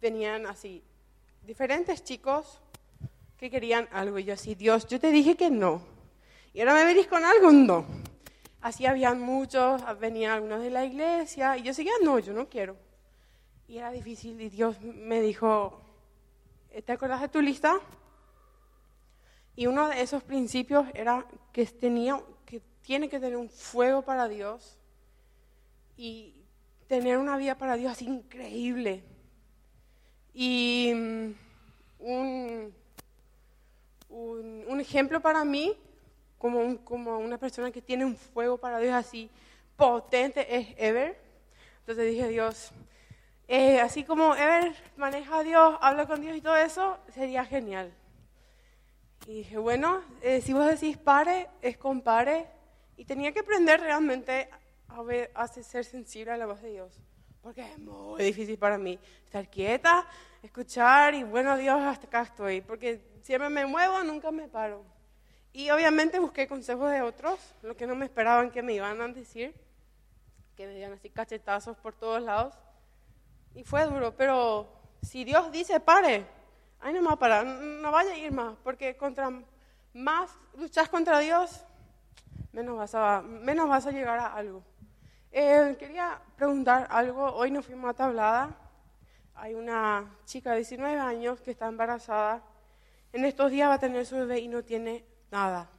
venían así diferentes chicos que querían algo. Y yo así, Dios, yo te dije que no. Y ahora me venís con algo, no. Así habían muchos, venían algunos de la iglesia. Y yo seguía, no, yo no quiero. Y era difícil y Dios me dijo, ¿te acuerdas de tu lista? Y uno de esos principios era que tenía, tiene que tener un fuego para Dios y tener una vida para Dios increíble. Y mm, un, ejemplo para mí, como, un- como una persona que tiene un fuego para Dios así potente, es Ever. Entonces dije, Dios, eh, así como Ever maneja a Dios, habla con Dios y todo eso, sería genial. Y dije, bueno, eh, si vos decís pare, es con pare. Y tenía que aprender realmente a, ver- a ser sensible a la voz de Dios. Porque es muy difícil para mí estar quieta, escuchar y bueno, Dios, hasta acá estoy. Porque siempre me muevo, nunca me paro. Y obviamente busqué consejos de otros, lo que no me esperaban que me iban a decir, que me dieran así cachetazos por todos lados. Y fue duro, pero si Dios dice pare, ahí no va a parar, no vaya a ir más, porque contra más luchas contra Dios, menos vas a, menos vas a llegar a algo. Eh, quería preguntar algo, hoy nos fuimos a Tablada, hay una chica de 19 años que está embarazada, en estos días va a tener su bebé y no tiene nada.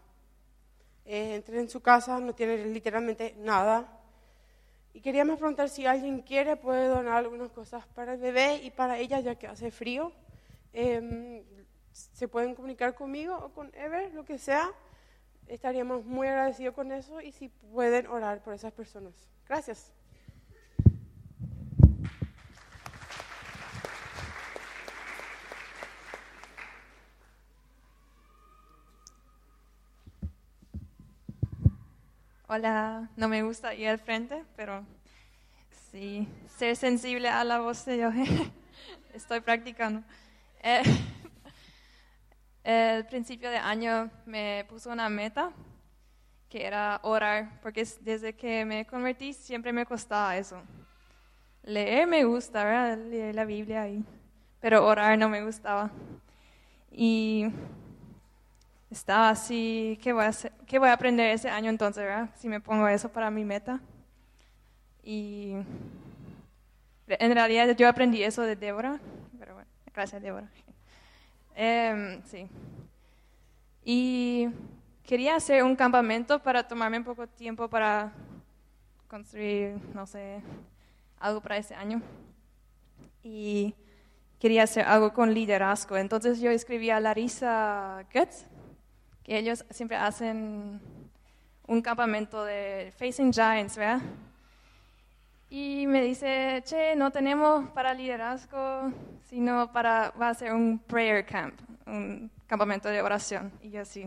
Eh, entré en su casa, no tiene literalmente nada. Y queríamos preguntar si alguien quiere, puede donar algunas cosas para el bebé y para ella, ya que hace frío. Em, se pueden comunicar conmigo o con Ever, lo que sea. Estaríamos muy agradecidos con eso y si pueden orar por esas personas. Gracias. Hola, no me gusta ir al frente, pero sí, ser sensible a la voz de Dios. Estoy practicando. Eh, el principio de año me puso una meta que era orar, porque es- desde que me convertí siempre me costaba eso. Leer me gusta, ¿verdad? Leer la Biblia ahí, pero orar no me gustaba. Y estaba así, ¿qué voy, a? ¿qué voy a aprender ese año entonces, verdad? Si me pongo eso para mi meta. Y en realidad yo aprendí eso de Débora, pero bueno, gracias Débora. Em, sí. Y quería hacer un campamento para tomarme un poco de tiempo para construir, no sé, algo para ese año. Y quería hacer algo con liderazgo. Entonces yo escribí a Larissa Goetz, que ellos siempre hacen un campamento de Facing Giants, ¿verdad? Y me dice, che, no tenemos para liderazgo, sino para, va a ser un prayer camp, un campamento de oración. Y yo así,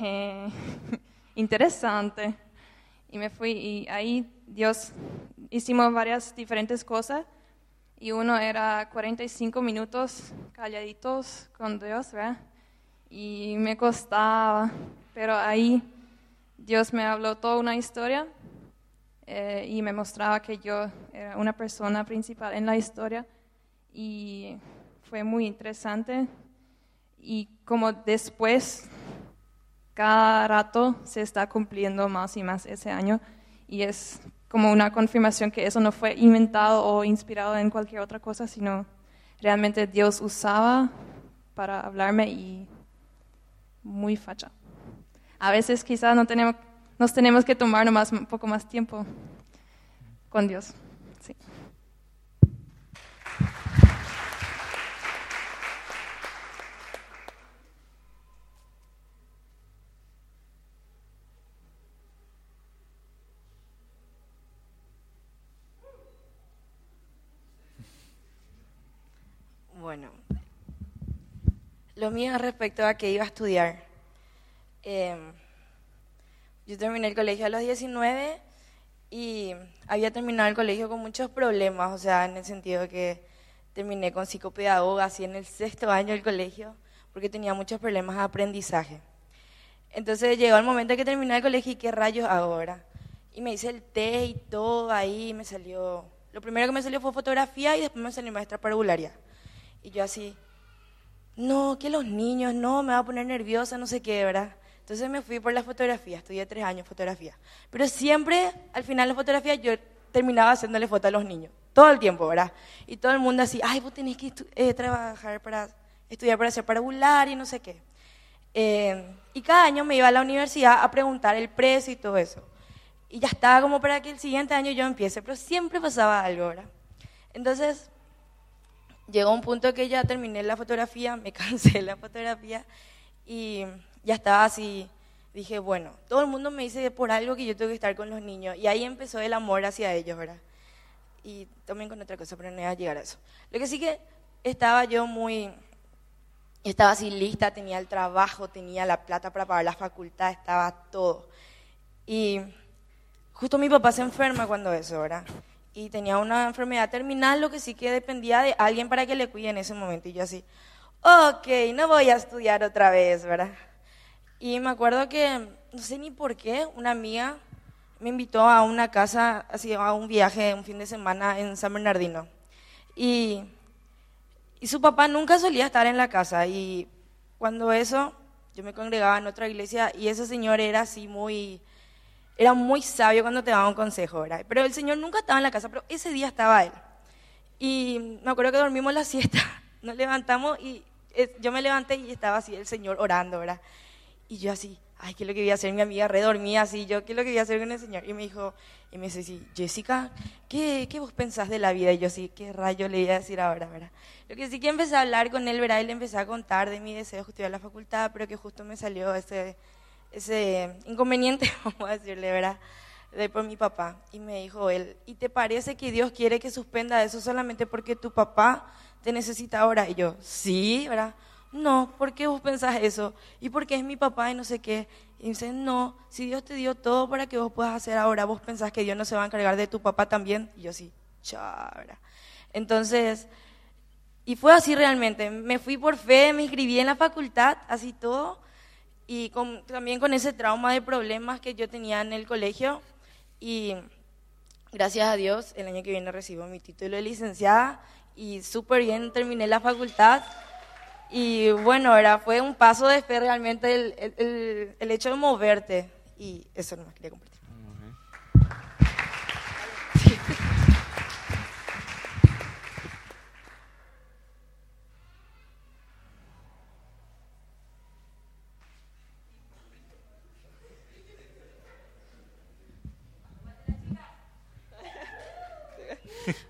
"Eh, interesante. Y me fui y ahí Dios, hicimos varias diferentes cosas. Y uno era 45 minutos calladitos con Dios, ¿verdad? y me costaba, pero ahí Dios me habló toda una historia eh, y me mostraba que yo era una persona principal en la historia y fue muy interesante y como después cada rato se está cumpliendo más y más ese año y es como una confirmación que eso no fue inventado o inspirado en cualquier otra cosa, sino realmente Dios usaba para hablarme y muy facha. A veces quizás no tenemos, nos tenemos que tomar nomás un poco más tiempo con Dios. Sí. Bueno, lo mío es respecto a que iba a estudiar. Eh, yo terminé el colegio a los 19 y había terminado el colegio con muchos problemas, o sea, en el sentido que terminé con psicopedagoga así en el sexto año del colegio, porque tenía muchos problemas de aprendizaje. Entonces llegó el momento que terminé el colegio y qué rayos ahora. Y me hice el test y todo ahí, me salió, lo primero que me salió fue fotografía y después me salió maestra parvularia. Y yo así, no, que los niños, no, me va a poner nerviosa, no sé qué, ¿verdad? Entonces me fui por la fotografía, estudié tres años fotografía. Pero siempre, al final de la fotografía, yo terminaba haciéndole foto a los niños, todo el tiempo, ¿verdad? Y todo el mundo así, ay, vos tenés que eh, trabajar para, estudiar para ser parabular y no sé qué. Eh, y cada año me iba a la universidad a preguntar el precio y todo eso. Y ya estaba como para que el siguiente año yo empiece, pero siempre pasaba algo, ¿verdad? Entonces, llegó un punto que ya terminé la fotografía, me cansé la fotografía y ya estaba así. Dije, bueno, todo el mundo me dice por algo que yo tengo que estar con los niños. Y ahí empezó el amor hacia ellos, ¿verdad? Y también con otra cosa, pero no iba a llegar a eso. Lo que sí que estaba yo muy, estaba así lista, tenía el trabajo, tenía la plata para pagar la facultad, estaba todo. Y justo mi papá se enferma cuando eso, ¿verdad? Y tenía una enfermedad terminal, lo que sí que dependía de alguien para que le cuide en ese momento. Y yo así, ok, no voy a estudiar otra vez, ¿verdad? Y me acuerdo que, no sé ni por qué, una amiga me invitó a una casa, así, a un viaje, un fin de semana en San Bernardino. Y, y su papá nunca solía estar en la casa. Y cuando eso, yo me congregaba en otra iglesia y ese señor era así muy, era muy sabio cuando te daba un consejo, ¿verdad? Pero el señor nunca estaba en la casa, pero ese día estaba él. Y me acuerdo que dormimos la siesta, nos levantamos y eh, yo me levanté y estaba así el señor orando, ¿verdad? Y yo así, ay, ¿qué es lo que voy a hacer? Mi amiga redormía así, yo, ¿qué es lo que voy a hacer con el Señor? Y me dijo, y me dice, sí, Jessica, ¿qué, ¿qué vos pensás de la vida? Y yo sí, ¿qué rayo le iba a decir ahora, verdad? Lo que sí que empecé a hablar con él, ¿verdad? Y le empecé a contar de mi deseo de estudiar la facultad, pero que justo me salió ese, ese inconveniente, vamos a decirle, ¿verdad? De por mi papá. Y me dijo él, ¿y te parece que Dios quiere que suspenda eso solamente porque tu papá te necesita ahora? Y yo, sí, ¿verdad? No, ¿por qué vos pensás eso? ¿Y por qué es mi papá y no sé qué? Y dice, no, si Dios te dio todo para que vos puedas hacer ahora, vos pensás que Dios no se va a encargar de tu papá también. Y yo sí, chabra. Entonces, y fue así realmente. Me fui por fe, me inscribí en la facultad, así todo. Y también con ese trauma de problemas que yo tenía en el colegio. Y gracias a Dios, el año que viene recibo mi título de licenciada y súper bien terminé la facultad. Y bueno, era, fue un paso de fe realmente el, el, el hecho de moverte. Y eso no más quería compartir.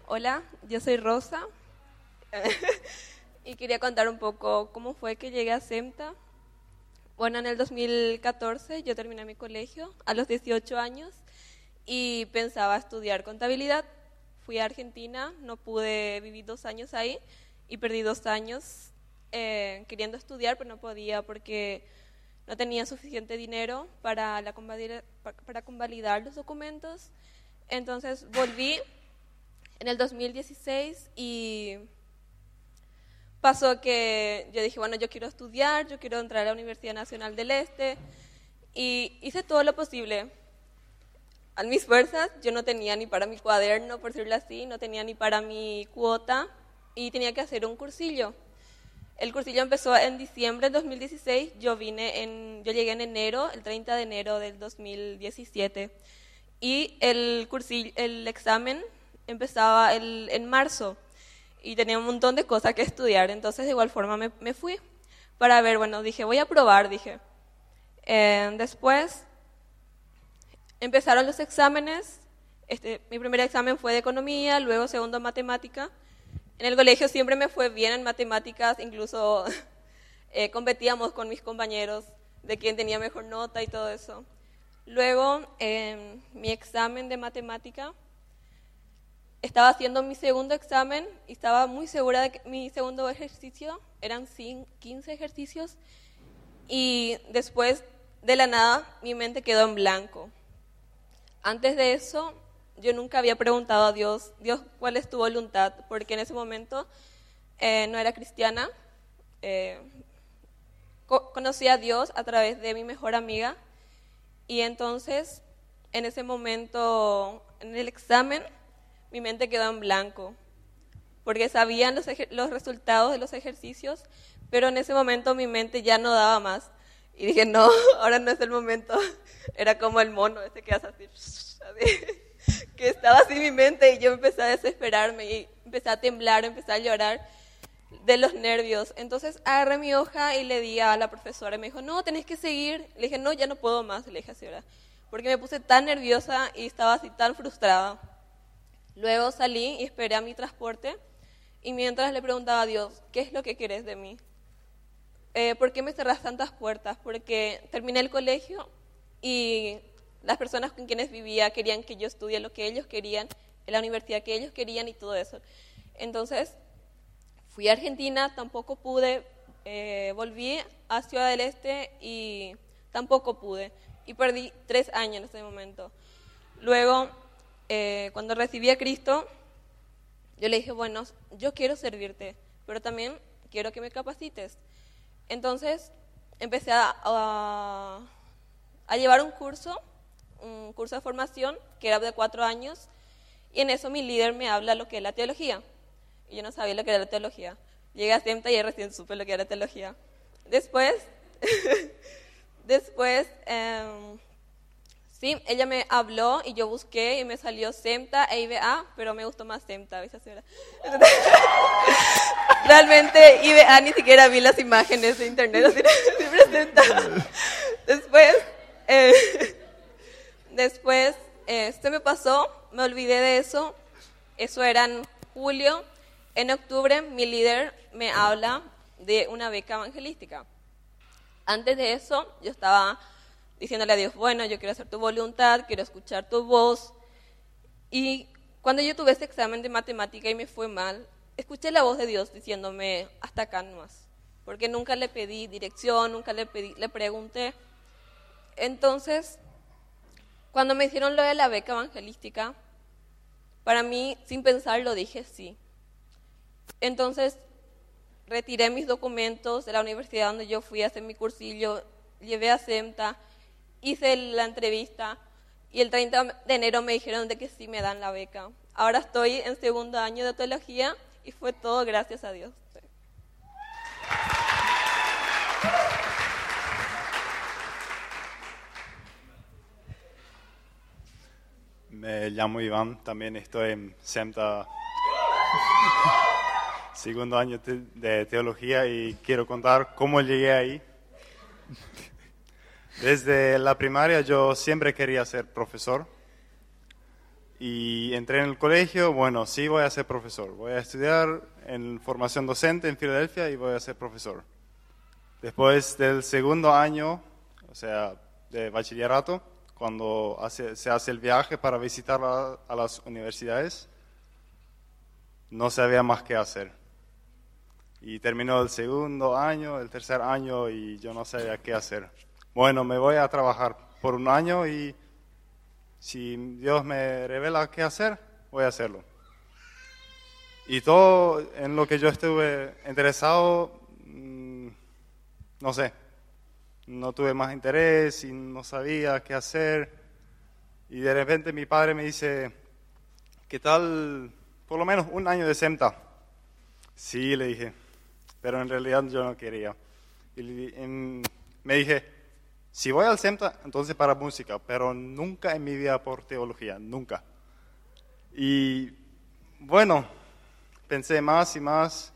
Hola, yo soy Rosa quería contar un poco cómo fue que llegué a SEMTA. Bueno, en el 2014 yo terminé mi colegio a los 18 años y pensaba estudiar contabilidad. Fui a Argentina, no pude vivir dos años ahí y perdí dos años eh, queriendo estudiar, pero no podía porque no tenía suficiente dinero para, la para convalidar los documentos. Entonces volví en el 2016 y pasó que yo dije, bueno, yo quiero estudiar, yo quiero entrar a la Universidad Nacional del Este y hice todo lo posible. A mis fuerzas, yo no tenía ni para mi cuaderno, por decirlo así, no tenía ni para mi cuota y tenía que hacer un cursillo. El cursillo empezó en diciembre del 2016, yo vine en, yo llegué en enero, el 30 de enero del 2017 y el cursillo, el examen empezaba el, en marzo y tenía un montón de cosas que estudiar, entonces de igual forma me, me fui para ver, bueno, dije, voy a probar, dije. Eh, después empezaron los exámenes, este, mi primer examen fue de economía, luego segundo matemática. En el colegio siempre me fue bien en matemáticas, incluso eh, competíamos con mis compañeros de quién tenía mejor nota y todo eso. Luego, eh, mi examen de matemática estaba haciendo mi segundo examen y estaba muy segura de que mi segundo ejercicio eran 15 ejercicios y después de la nada mi mente quedó en blanco. Antes de eso yo nunca había preguntado a Dios, Dios, ¿cuál es tu voluntad? Porque en ese momento eh, no era cristiana. Eh, conocí a Dios a través de mi mejor amiga y entonces en ese momento, en el examen, mi mente quedó en blanco, porque sabían los, resultados de los ejercicios, pero en ese momento mi mente ya no daba más. Y dije, no, ahora no es el momento. Era como el mono ese que hace así, que estaba así mi mente y yo empecé a desesperarme y empecé a temblar, empecé a llorar de los nervios. Entonces agarré mi hoja y le di a la profesora y me dijo, no, tenés que seguir. Le dije, no, ya no puedo más, le dije así, ¿verdad? Porque me puse tan nerviosa y estaba así tan frustrada. Luego salí y esperé a mi transporte y mientras le preguntaba a Dios, ¿qué es lo que quieres de mí? Eh, ¿Por qué me cerras tantas puertas? Porque terminé el colegio y las personas con quienes vivía querían que yo estudie lo que ellos querían, en la universidad que ellos querían y todo eso. Entonces, fui a Argentina, tampoco pude, eh, volví a Ciudad del Este y tampoco pude. y perdí tres años en ese momento. Luego, eh, cuando recibí a Cristo, yo le dije, bueno, yo quiero servirte, pero también quiero que me capacites. Entonces, empecé a, a, a llevar un curso, un curso de formación que era de cuatro años, y en eso mi líder me habla lo que es la teología. Y yo no sabía lo que era la teología. Llegué a SEMTA y recién supe lo que era teología. Después, después, em, sí, ella me habló y yo busqué y me salió SEMTA e IBA, pero me gustó más SEMTA, ¿ves? Entonces, realmente IBA ni siquiera vi las imágenes de internet, así. Después, eh, después, eh, se me pasó, me olvidé de eso, eso era en julio, en octubre mi líder me habla de una beca evangelística. Antes de eso, yo estaba diciéndole a Dios, bueno, yo quiero hacer tu voluntad, quiero escuchar tu voz. Y cuando yo tuve ese examen de matemática y me fue mal, escuché la voz de Dios diciéndome, hasta acá nomás. Porque nunca le pedí dirección, nunca le, pedí, le pregunté. Entonces, cuando me hicieron lo de la beca evangelística, para mí, sin pensarlo, dije sí. Entonces, retiré mis documentos de la universidad donde yo fui a hacer mi cursillo, llevé a SEMTA, hice la entrevista y el 30 de enero me dijeron de que sí me dan la beca. Ahora estoy en segundo año de teología y fue todo gracias a Dios. Me llamo Iván, también estoy en SEMTA segundo año de teología y quiero contar cómo llegué ahí. Desde la primaria yo siempre quería ser profesor y entré en el colegio, bueno, sí voy a ser profesor, voy a estudiar en formación docente en Filadelfia y voy a ser profesor. Después del segundo año, o sea, de bachillerato, cuando se hace el viaje para visitar a las universidades, no sabía más qué hacer. Y terminó el segundo año, el tercer año y yo no sabía qué hacer. Bueno, me voy a trabajar por un año y si Dios me revela qué hacer, voy a hacerlo. Y todo en lo que yo estuve interesado, mm, no sé, no tuve más interés y no sabía qué hacer. Y de repente mi padre me dice, ¿qué tal por lo menos un año de SEMTA? Sí, le dije, pero en realidad yo no quería. Me dije, si voy al SEMTA, entonces para música, pero nunca en mi vida por teología, nunca. Y bueno, pensé más y más,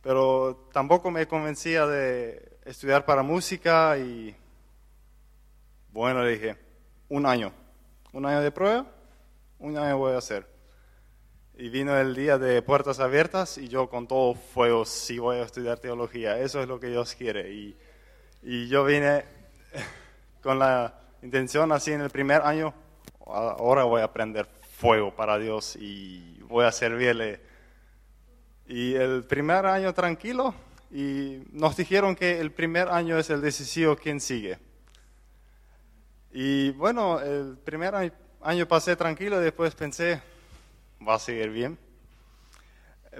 pero tampoco me convencía de estudiar para música y bueno, dije, un año, un año de prueba, un año voy a hacer. Y vino el día de puertas abiertas y yo con todo fuego, sí voy a estudiar teología, eso es lo que Dios quiere. Y yo vine con la intención así en el primer año, ahora voy a prender fuego para Dios y voy a servirle. Y el primer año tranquilo, y nos dijeron que el primer año es el decisivo quien sigue. Y bueno, el primer año pasé tranquilo y después pensé, va a seguir bien,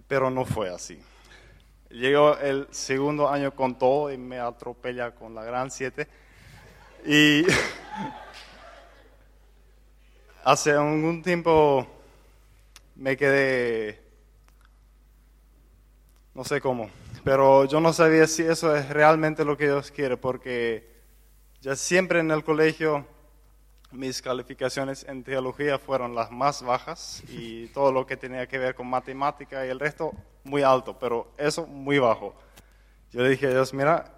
pero no fue así. Llegó el segundo año con todo y me atropella con la gran 7. Y hace algún tiempo me quedé, no sé cómo, pero yo no sabía si eso es realmente lo que Dios quiere, porque ya siempre en el colegio mis calificaciones en teología fueron las más bajas y todo lo que tenía que ver con matemática y el resto muy alto, pero eso muy bajo. Yo le dije a Dios, mira,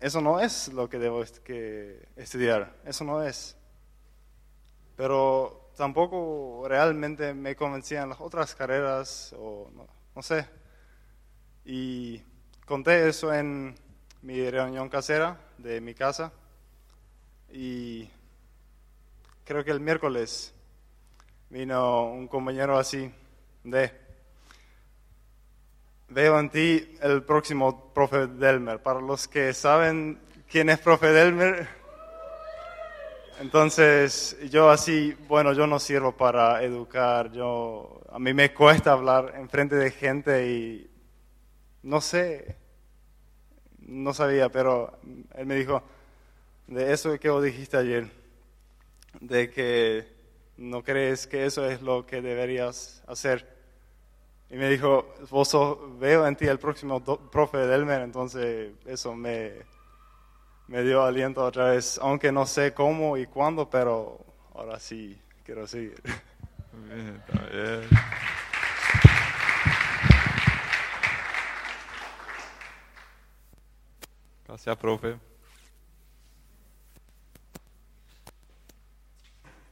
eso no es lo que debo que estudiar, eso no es. Pero tampoco realmente me convencían las otras carreras o no, no sé. Y conté eso en mi reunión casera de mi casa y creo que el miércoles vino un compañero así de, veo en ti el próximo profe Delmer. Para los que saben quién es profe Delmer, Entonces, yo así, bueno, yo no sirvo para educar, yo, a mí me cuesta hablar en frente de gente y no sé, no sabía, pero él me dijo, de eso que vos dijiste ayer, de que no crees que eso es lo que deberías hacer. Y me dijo, vos veo en ti el próximo do- profe de Delmer, entonces eso me, me dio aliento otra vez, aunque no sé cómo y cuándo, pero ahora sí quiero seguir. Gracias, profe.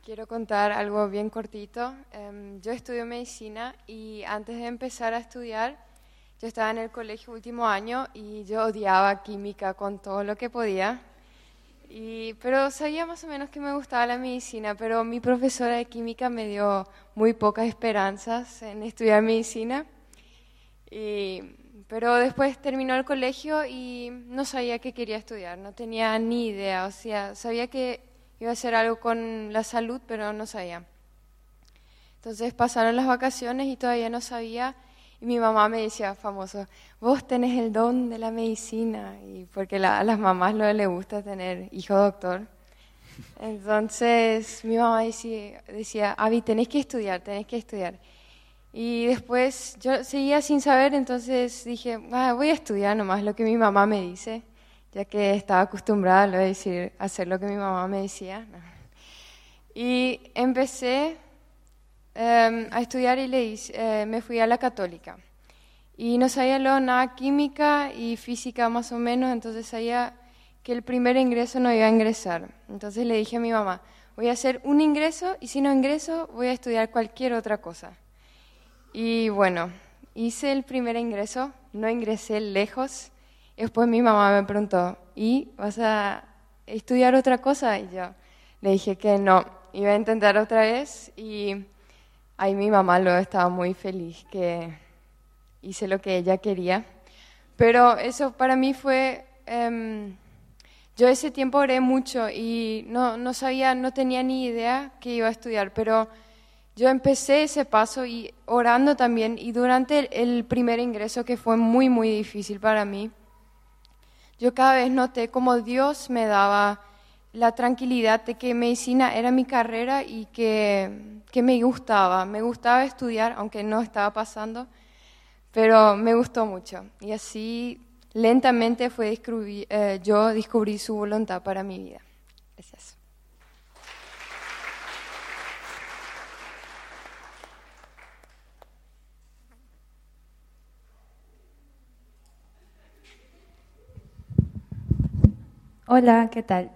Quiero contar algo bien cortito. Em, yo estudio medicina y antes de empezar a estudiar, yo estaba en el colegio último año y yo odiaba química con todo lo que podía. Y, pero sabía más o menos que me gustaba la medicina, pero mi profesora de química me dio muy pocas esperanzas en estudiar medicina. Y- pero después terminó el colegio y no sabía qué quería estudiar, no tenía ni idea, o sea, sabía que iba a hacer algo con la salud, pero no sabía. Entonces pasaron las vacaciones y todavía no sabía y mi mamá me decía, famoso, vos tenés el don de la medicina, y porque a las mamás no les gusta tener hijo doctor. Entonces mi mamá decía, decía, Avi, tenés que estudiar, tenés que estudiar. Y después yo seguía sin saber, entonces dije, "Ah, voy a estudiar nomás lo que mi mamá me dice, ya que estaba acostumbrada a decir, hacer lo que mi mamá me decía. Y empecé em, a estudiar y le hice- eh, me fui a la católica. Y no sabía luego nada química y física más o menos, entonces sabía que el primer ingreso no iba a ingresar. Entonces le dije a mi mamá, voy a hacer un ingreso y si no ingreso voy a estudiar cualquier otra cosa. Y bueno, hice el primer ingreso, no ingresé lejos. Después mi mamá me preguntó, ¿y vas a estudiar otra cosa? Y yo le dije que no, iba a intentar otra vez. Y ahí mi mamá lo estaba muy feliz que hice lo que ella quería. Pero eso para mí fue... em, yo ese tiempo oré mucho y no, no sabía, no tenía ni idea que iba a estudiar, pero yo empecé ese paso y orando también y durante el primer ingreso que fue muy, muy difícil para mí, yo cada vez noté como Dios me daba la tranquilidad de que medicina era mi carrera y que, que me gustaba, me gustaba estudiar, aunque no estaba pasando, pero me gustó mucho. Y así lentamente fue eh, yo descubrí su voluntad para mi vida. Gracias. Hola, ¿qué tal?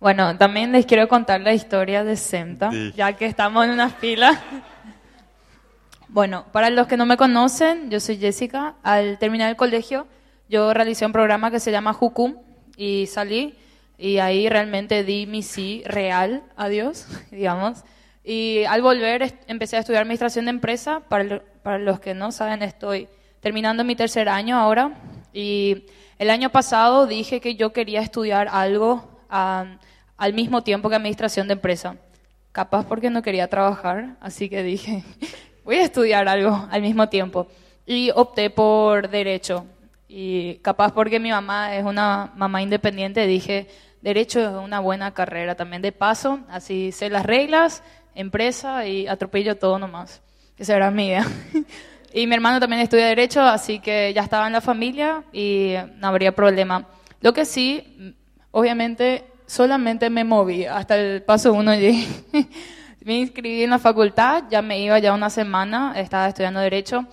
Bueno, también les quiero contar la historia de SEMTA, Sí. ya que estamos en una fila. Bueno, para los que no me conocen, yo soy Jessica. Al terminar el colegio, yo realicé un programa que se llama Jucum y salí y ahí realmente di mi sí real a Dios, digamos. Y al volver empecé a estudiar administración de empresa. Para, lo- para los que no saben, estoy terminando mi tercer año ahora. Y el año pasado dije que yo quería estudiar algo al mismo tiempo que administración de empresa. Capaz porque no quería trabajar, así que dije, voy a estudiar algo al mismo tiempo. Y opté por derecho. Y capaz porque mi mamá es una mamá independiente, dije, derecho es una buena carrera también de paso, así sé las reglas, empresa y atropello todo nomás. Esa era mi idea. y mi hermano también estudia derecho, así que ya estaba en la familia y no habría problema. Lo que sí, obviamente, solamente me moví hasta el paso uno llegué. me inscribí en la facultad, ya me iba ya una semana, estaba estudiando derecho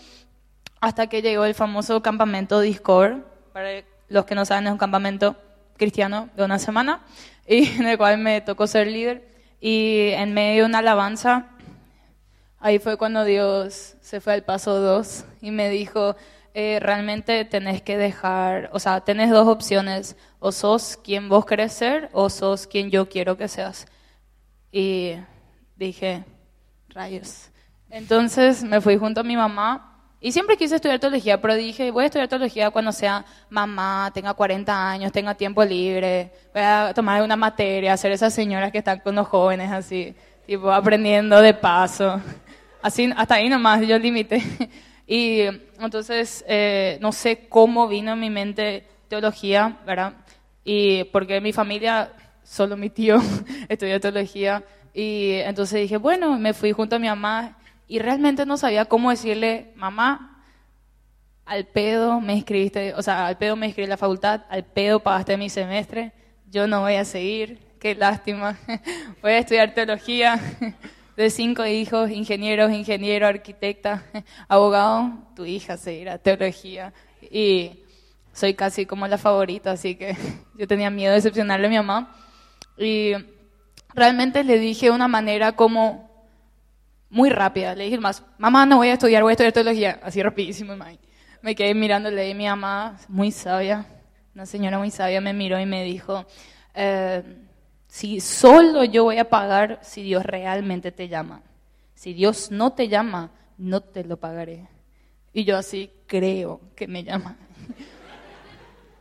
hasta que llegó el famoso campamento Discord. Para los que no saben, es un campamento cristiano de una semana, y en el cual me tocó ser líder. Y en medio de una alabanza, ahí fue cuando Dios se fue al paso 2 y me dijo, eh, realmente tenés que dejar, o sea, tenés dos opciones, o sos quien vos querés ser, o sos quien yo quiero que seas. Y dije, rayos. Entonces me fui junto a mi mamá Y siempre quise estudiar teología, pero dije, voy a estudiar teología cuando sea mamá, tenga 40 años, tenga tiempo libre, voy a tomar una materia, hacer esas señoras que están con los jóvenes así, tipo aprendiendo de paso. Así, hasta ahí nomás yo limité. Y entonces, eh, no sé cómo vino en mi mente teología, ¿verdad? Y porque mi familia, solo mi tío estudió teología. Y entonces dije, bueno, me fui junto a mi mamá y realmente no sabía cómo decirle, mamá, al pedo me inscribiste, o sea, al pedo me inscribí en la facultad, al pedo pagaste mi semestre, yo no voy a seguir, qué lástima, voy a estudiar teología de cinco hijos, ingenieros, ingeniero, arquitecta, abogado, tu hija seguirá teología y soy casi como la favorita, así que yo tenía miedo de decepcionarle a mi mamá y realmente le dije de una manera como muy rápida. Le dije más, mamá, no voy a estudiar, voy a estudiar teología. Así rapidísimo. Me quedé mirándole y mi mamá, muy sabia, una señora muy sabia, me miró y me dijo, eh, si solo yo voy a pagar si Dios realmente te llama. Si Dios no te llama, no te lo pagaré. Y yo así creo que me llama.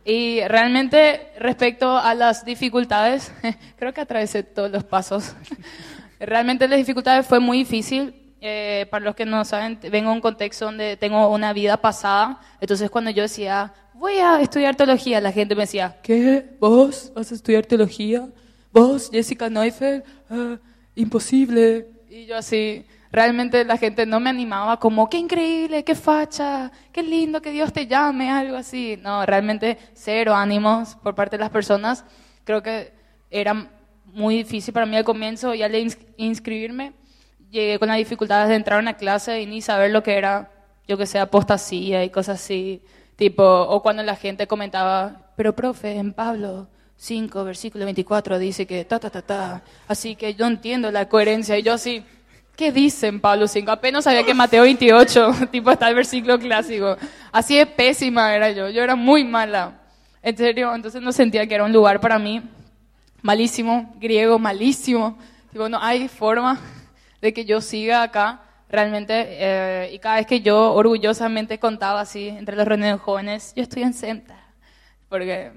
Y realmente respecto a las dificultades, creo que atravesé todos los pasos. Realmente las dificultades fue muy difícil. Eh, para los que no saben, vengo de un contexto donde tengo una vida pasada. Entonces, cuando yo decía, voy a estudiar teología, la gente me decía, ¿qué? ¿Vos vas a estudiar teología? ¿Vos, Jessica Neufeld? Ah, imposible. Y yo así, realmente la gente no me animaba como, qué increíble, qué facha, qué lindo que Dios te llame, algo así. No, realmente cero ánimos por parte de las personas. Creo que era muy difícil para mí al comienzo, y al inscribirme, llegué con las dificultades de entrar a una clase y ni saber lo que era, yo que sé, apostasía y cosas así, tipo, o cuando la gente comentaba, pero profe, en Pablo 5, versículo 24 dice que ta, ta, ta, ta, así que yo entiendo la coherencia, y yo así, ¿qué dice en Pablo 5? Apenas sabía que Mateo 28, tipo, está el versículo clásico, así de pésima era yo, yo era muy mala, en serio, entonces no sentía que era un lugar para mí, malísimo, griego malísimo. Tipo, no hay forma de que yo siga acá realmente. Eh, y cada vez que yo orgullosamente contaba así entre los reuniones jóvenes, yo estoy en CENTA. Porque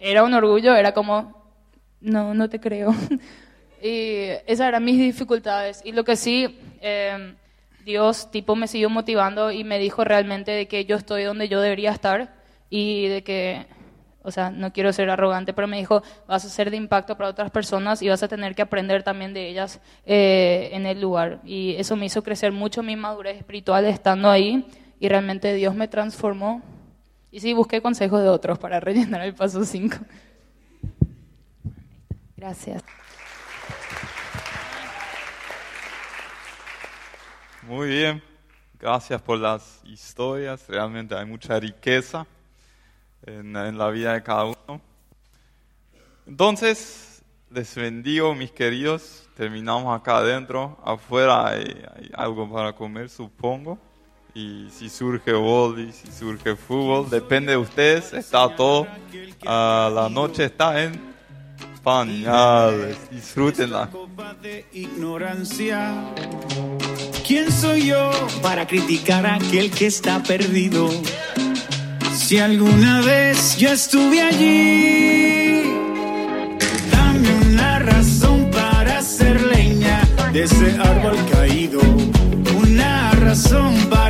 era un orgullo, era como, no, no te creo. y esas eran mis dificultades. Y lo que sí, eh, Dios tipo me siguió motivando y me dijo realmente de que yo estoy donde yo debería estar y de que o sea, no quiero ser arrogante, pero me dijo, vas a ser de impacto para otras personas y vas a tener que aprender también de ellas eh, en el lugar. Y eso me hizo crecer mucho mi madurez espiritual estando ahí y realmente Dios me transformó. Y sí, busqué consejos de otros para rellenar el paso 5. Gracias. Muy bien, gracias por las historias, realmente hay mucha riqueza en, la vida de cada uno. Entonces, les bendigo, mis queridos. Terminamos acá adentro. Afuera hay, algo para comer, supongo. Y si surge boli, si surge fútbol, depende de ustedes. Está todo. Ah, la noche está en pañales. Disfrútenla. ¿Quién soy yo para criticar a aquel que está perdido? Si alguna vez yo estuve allí, dame una razón para hacer leña de ese árbol caído, una razón para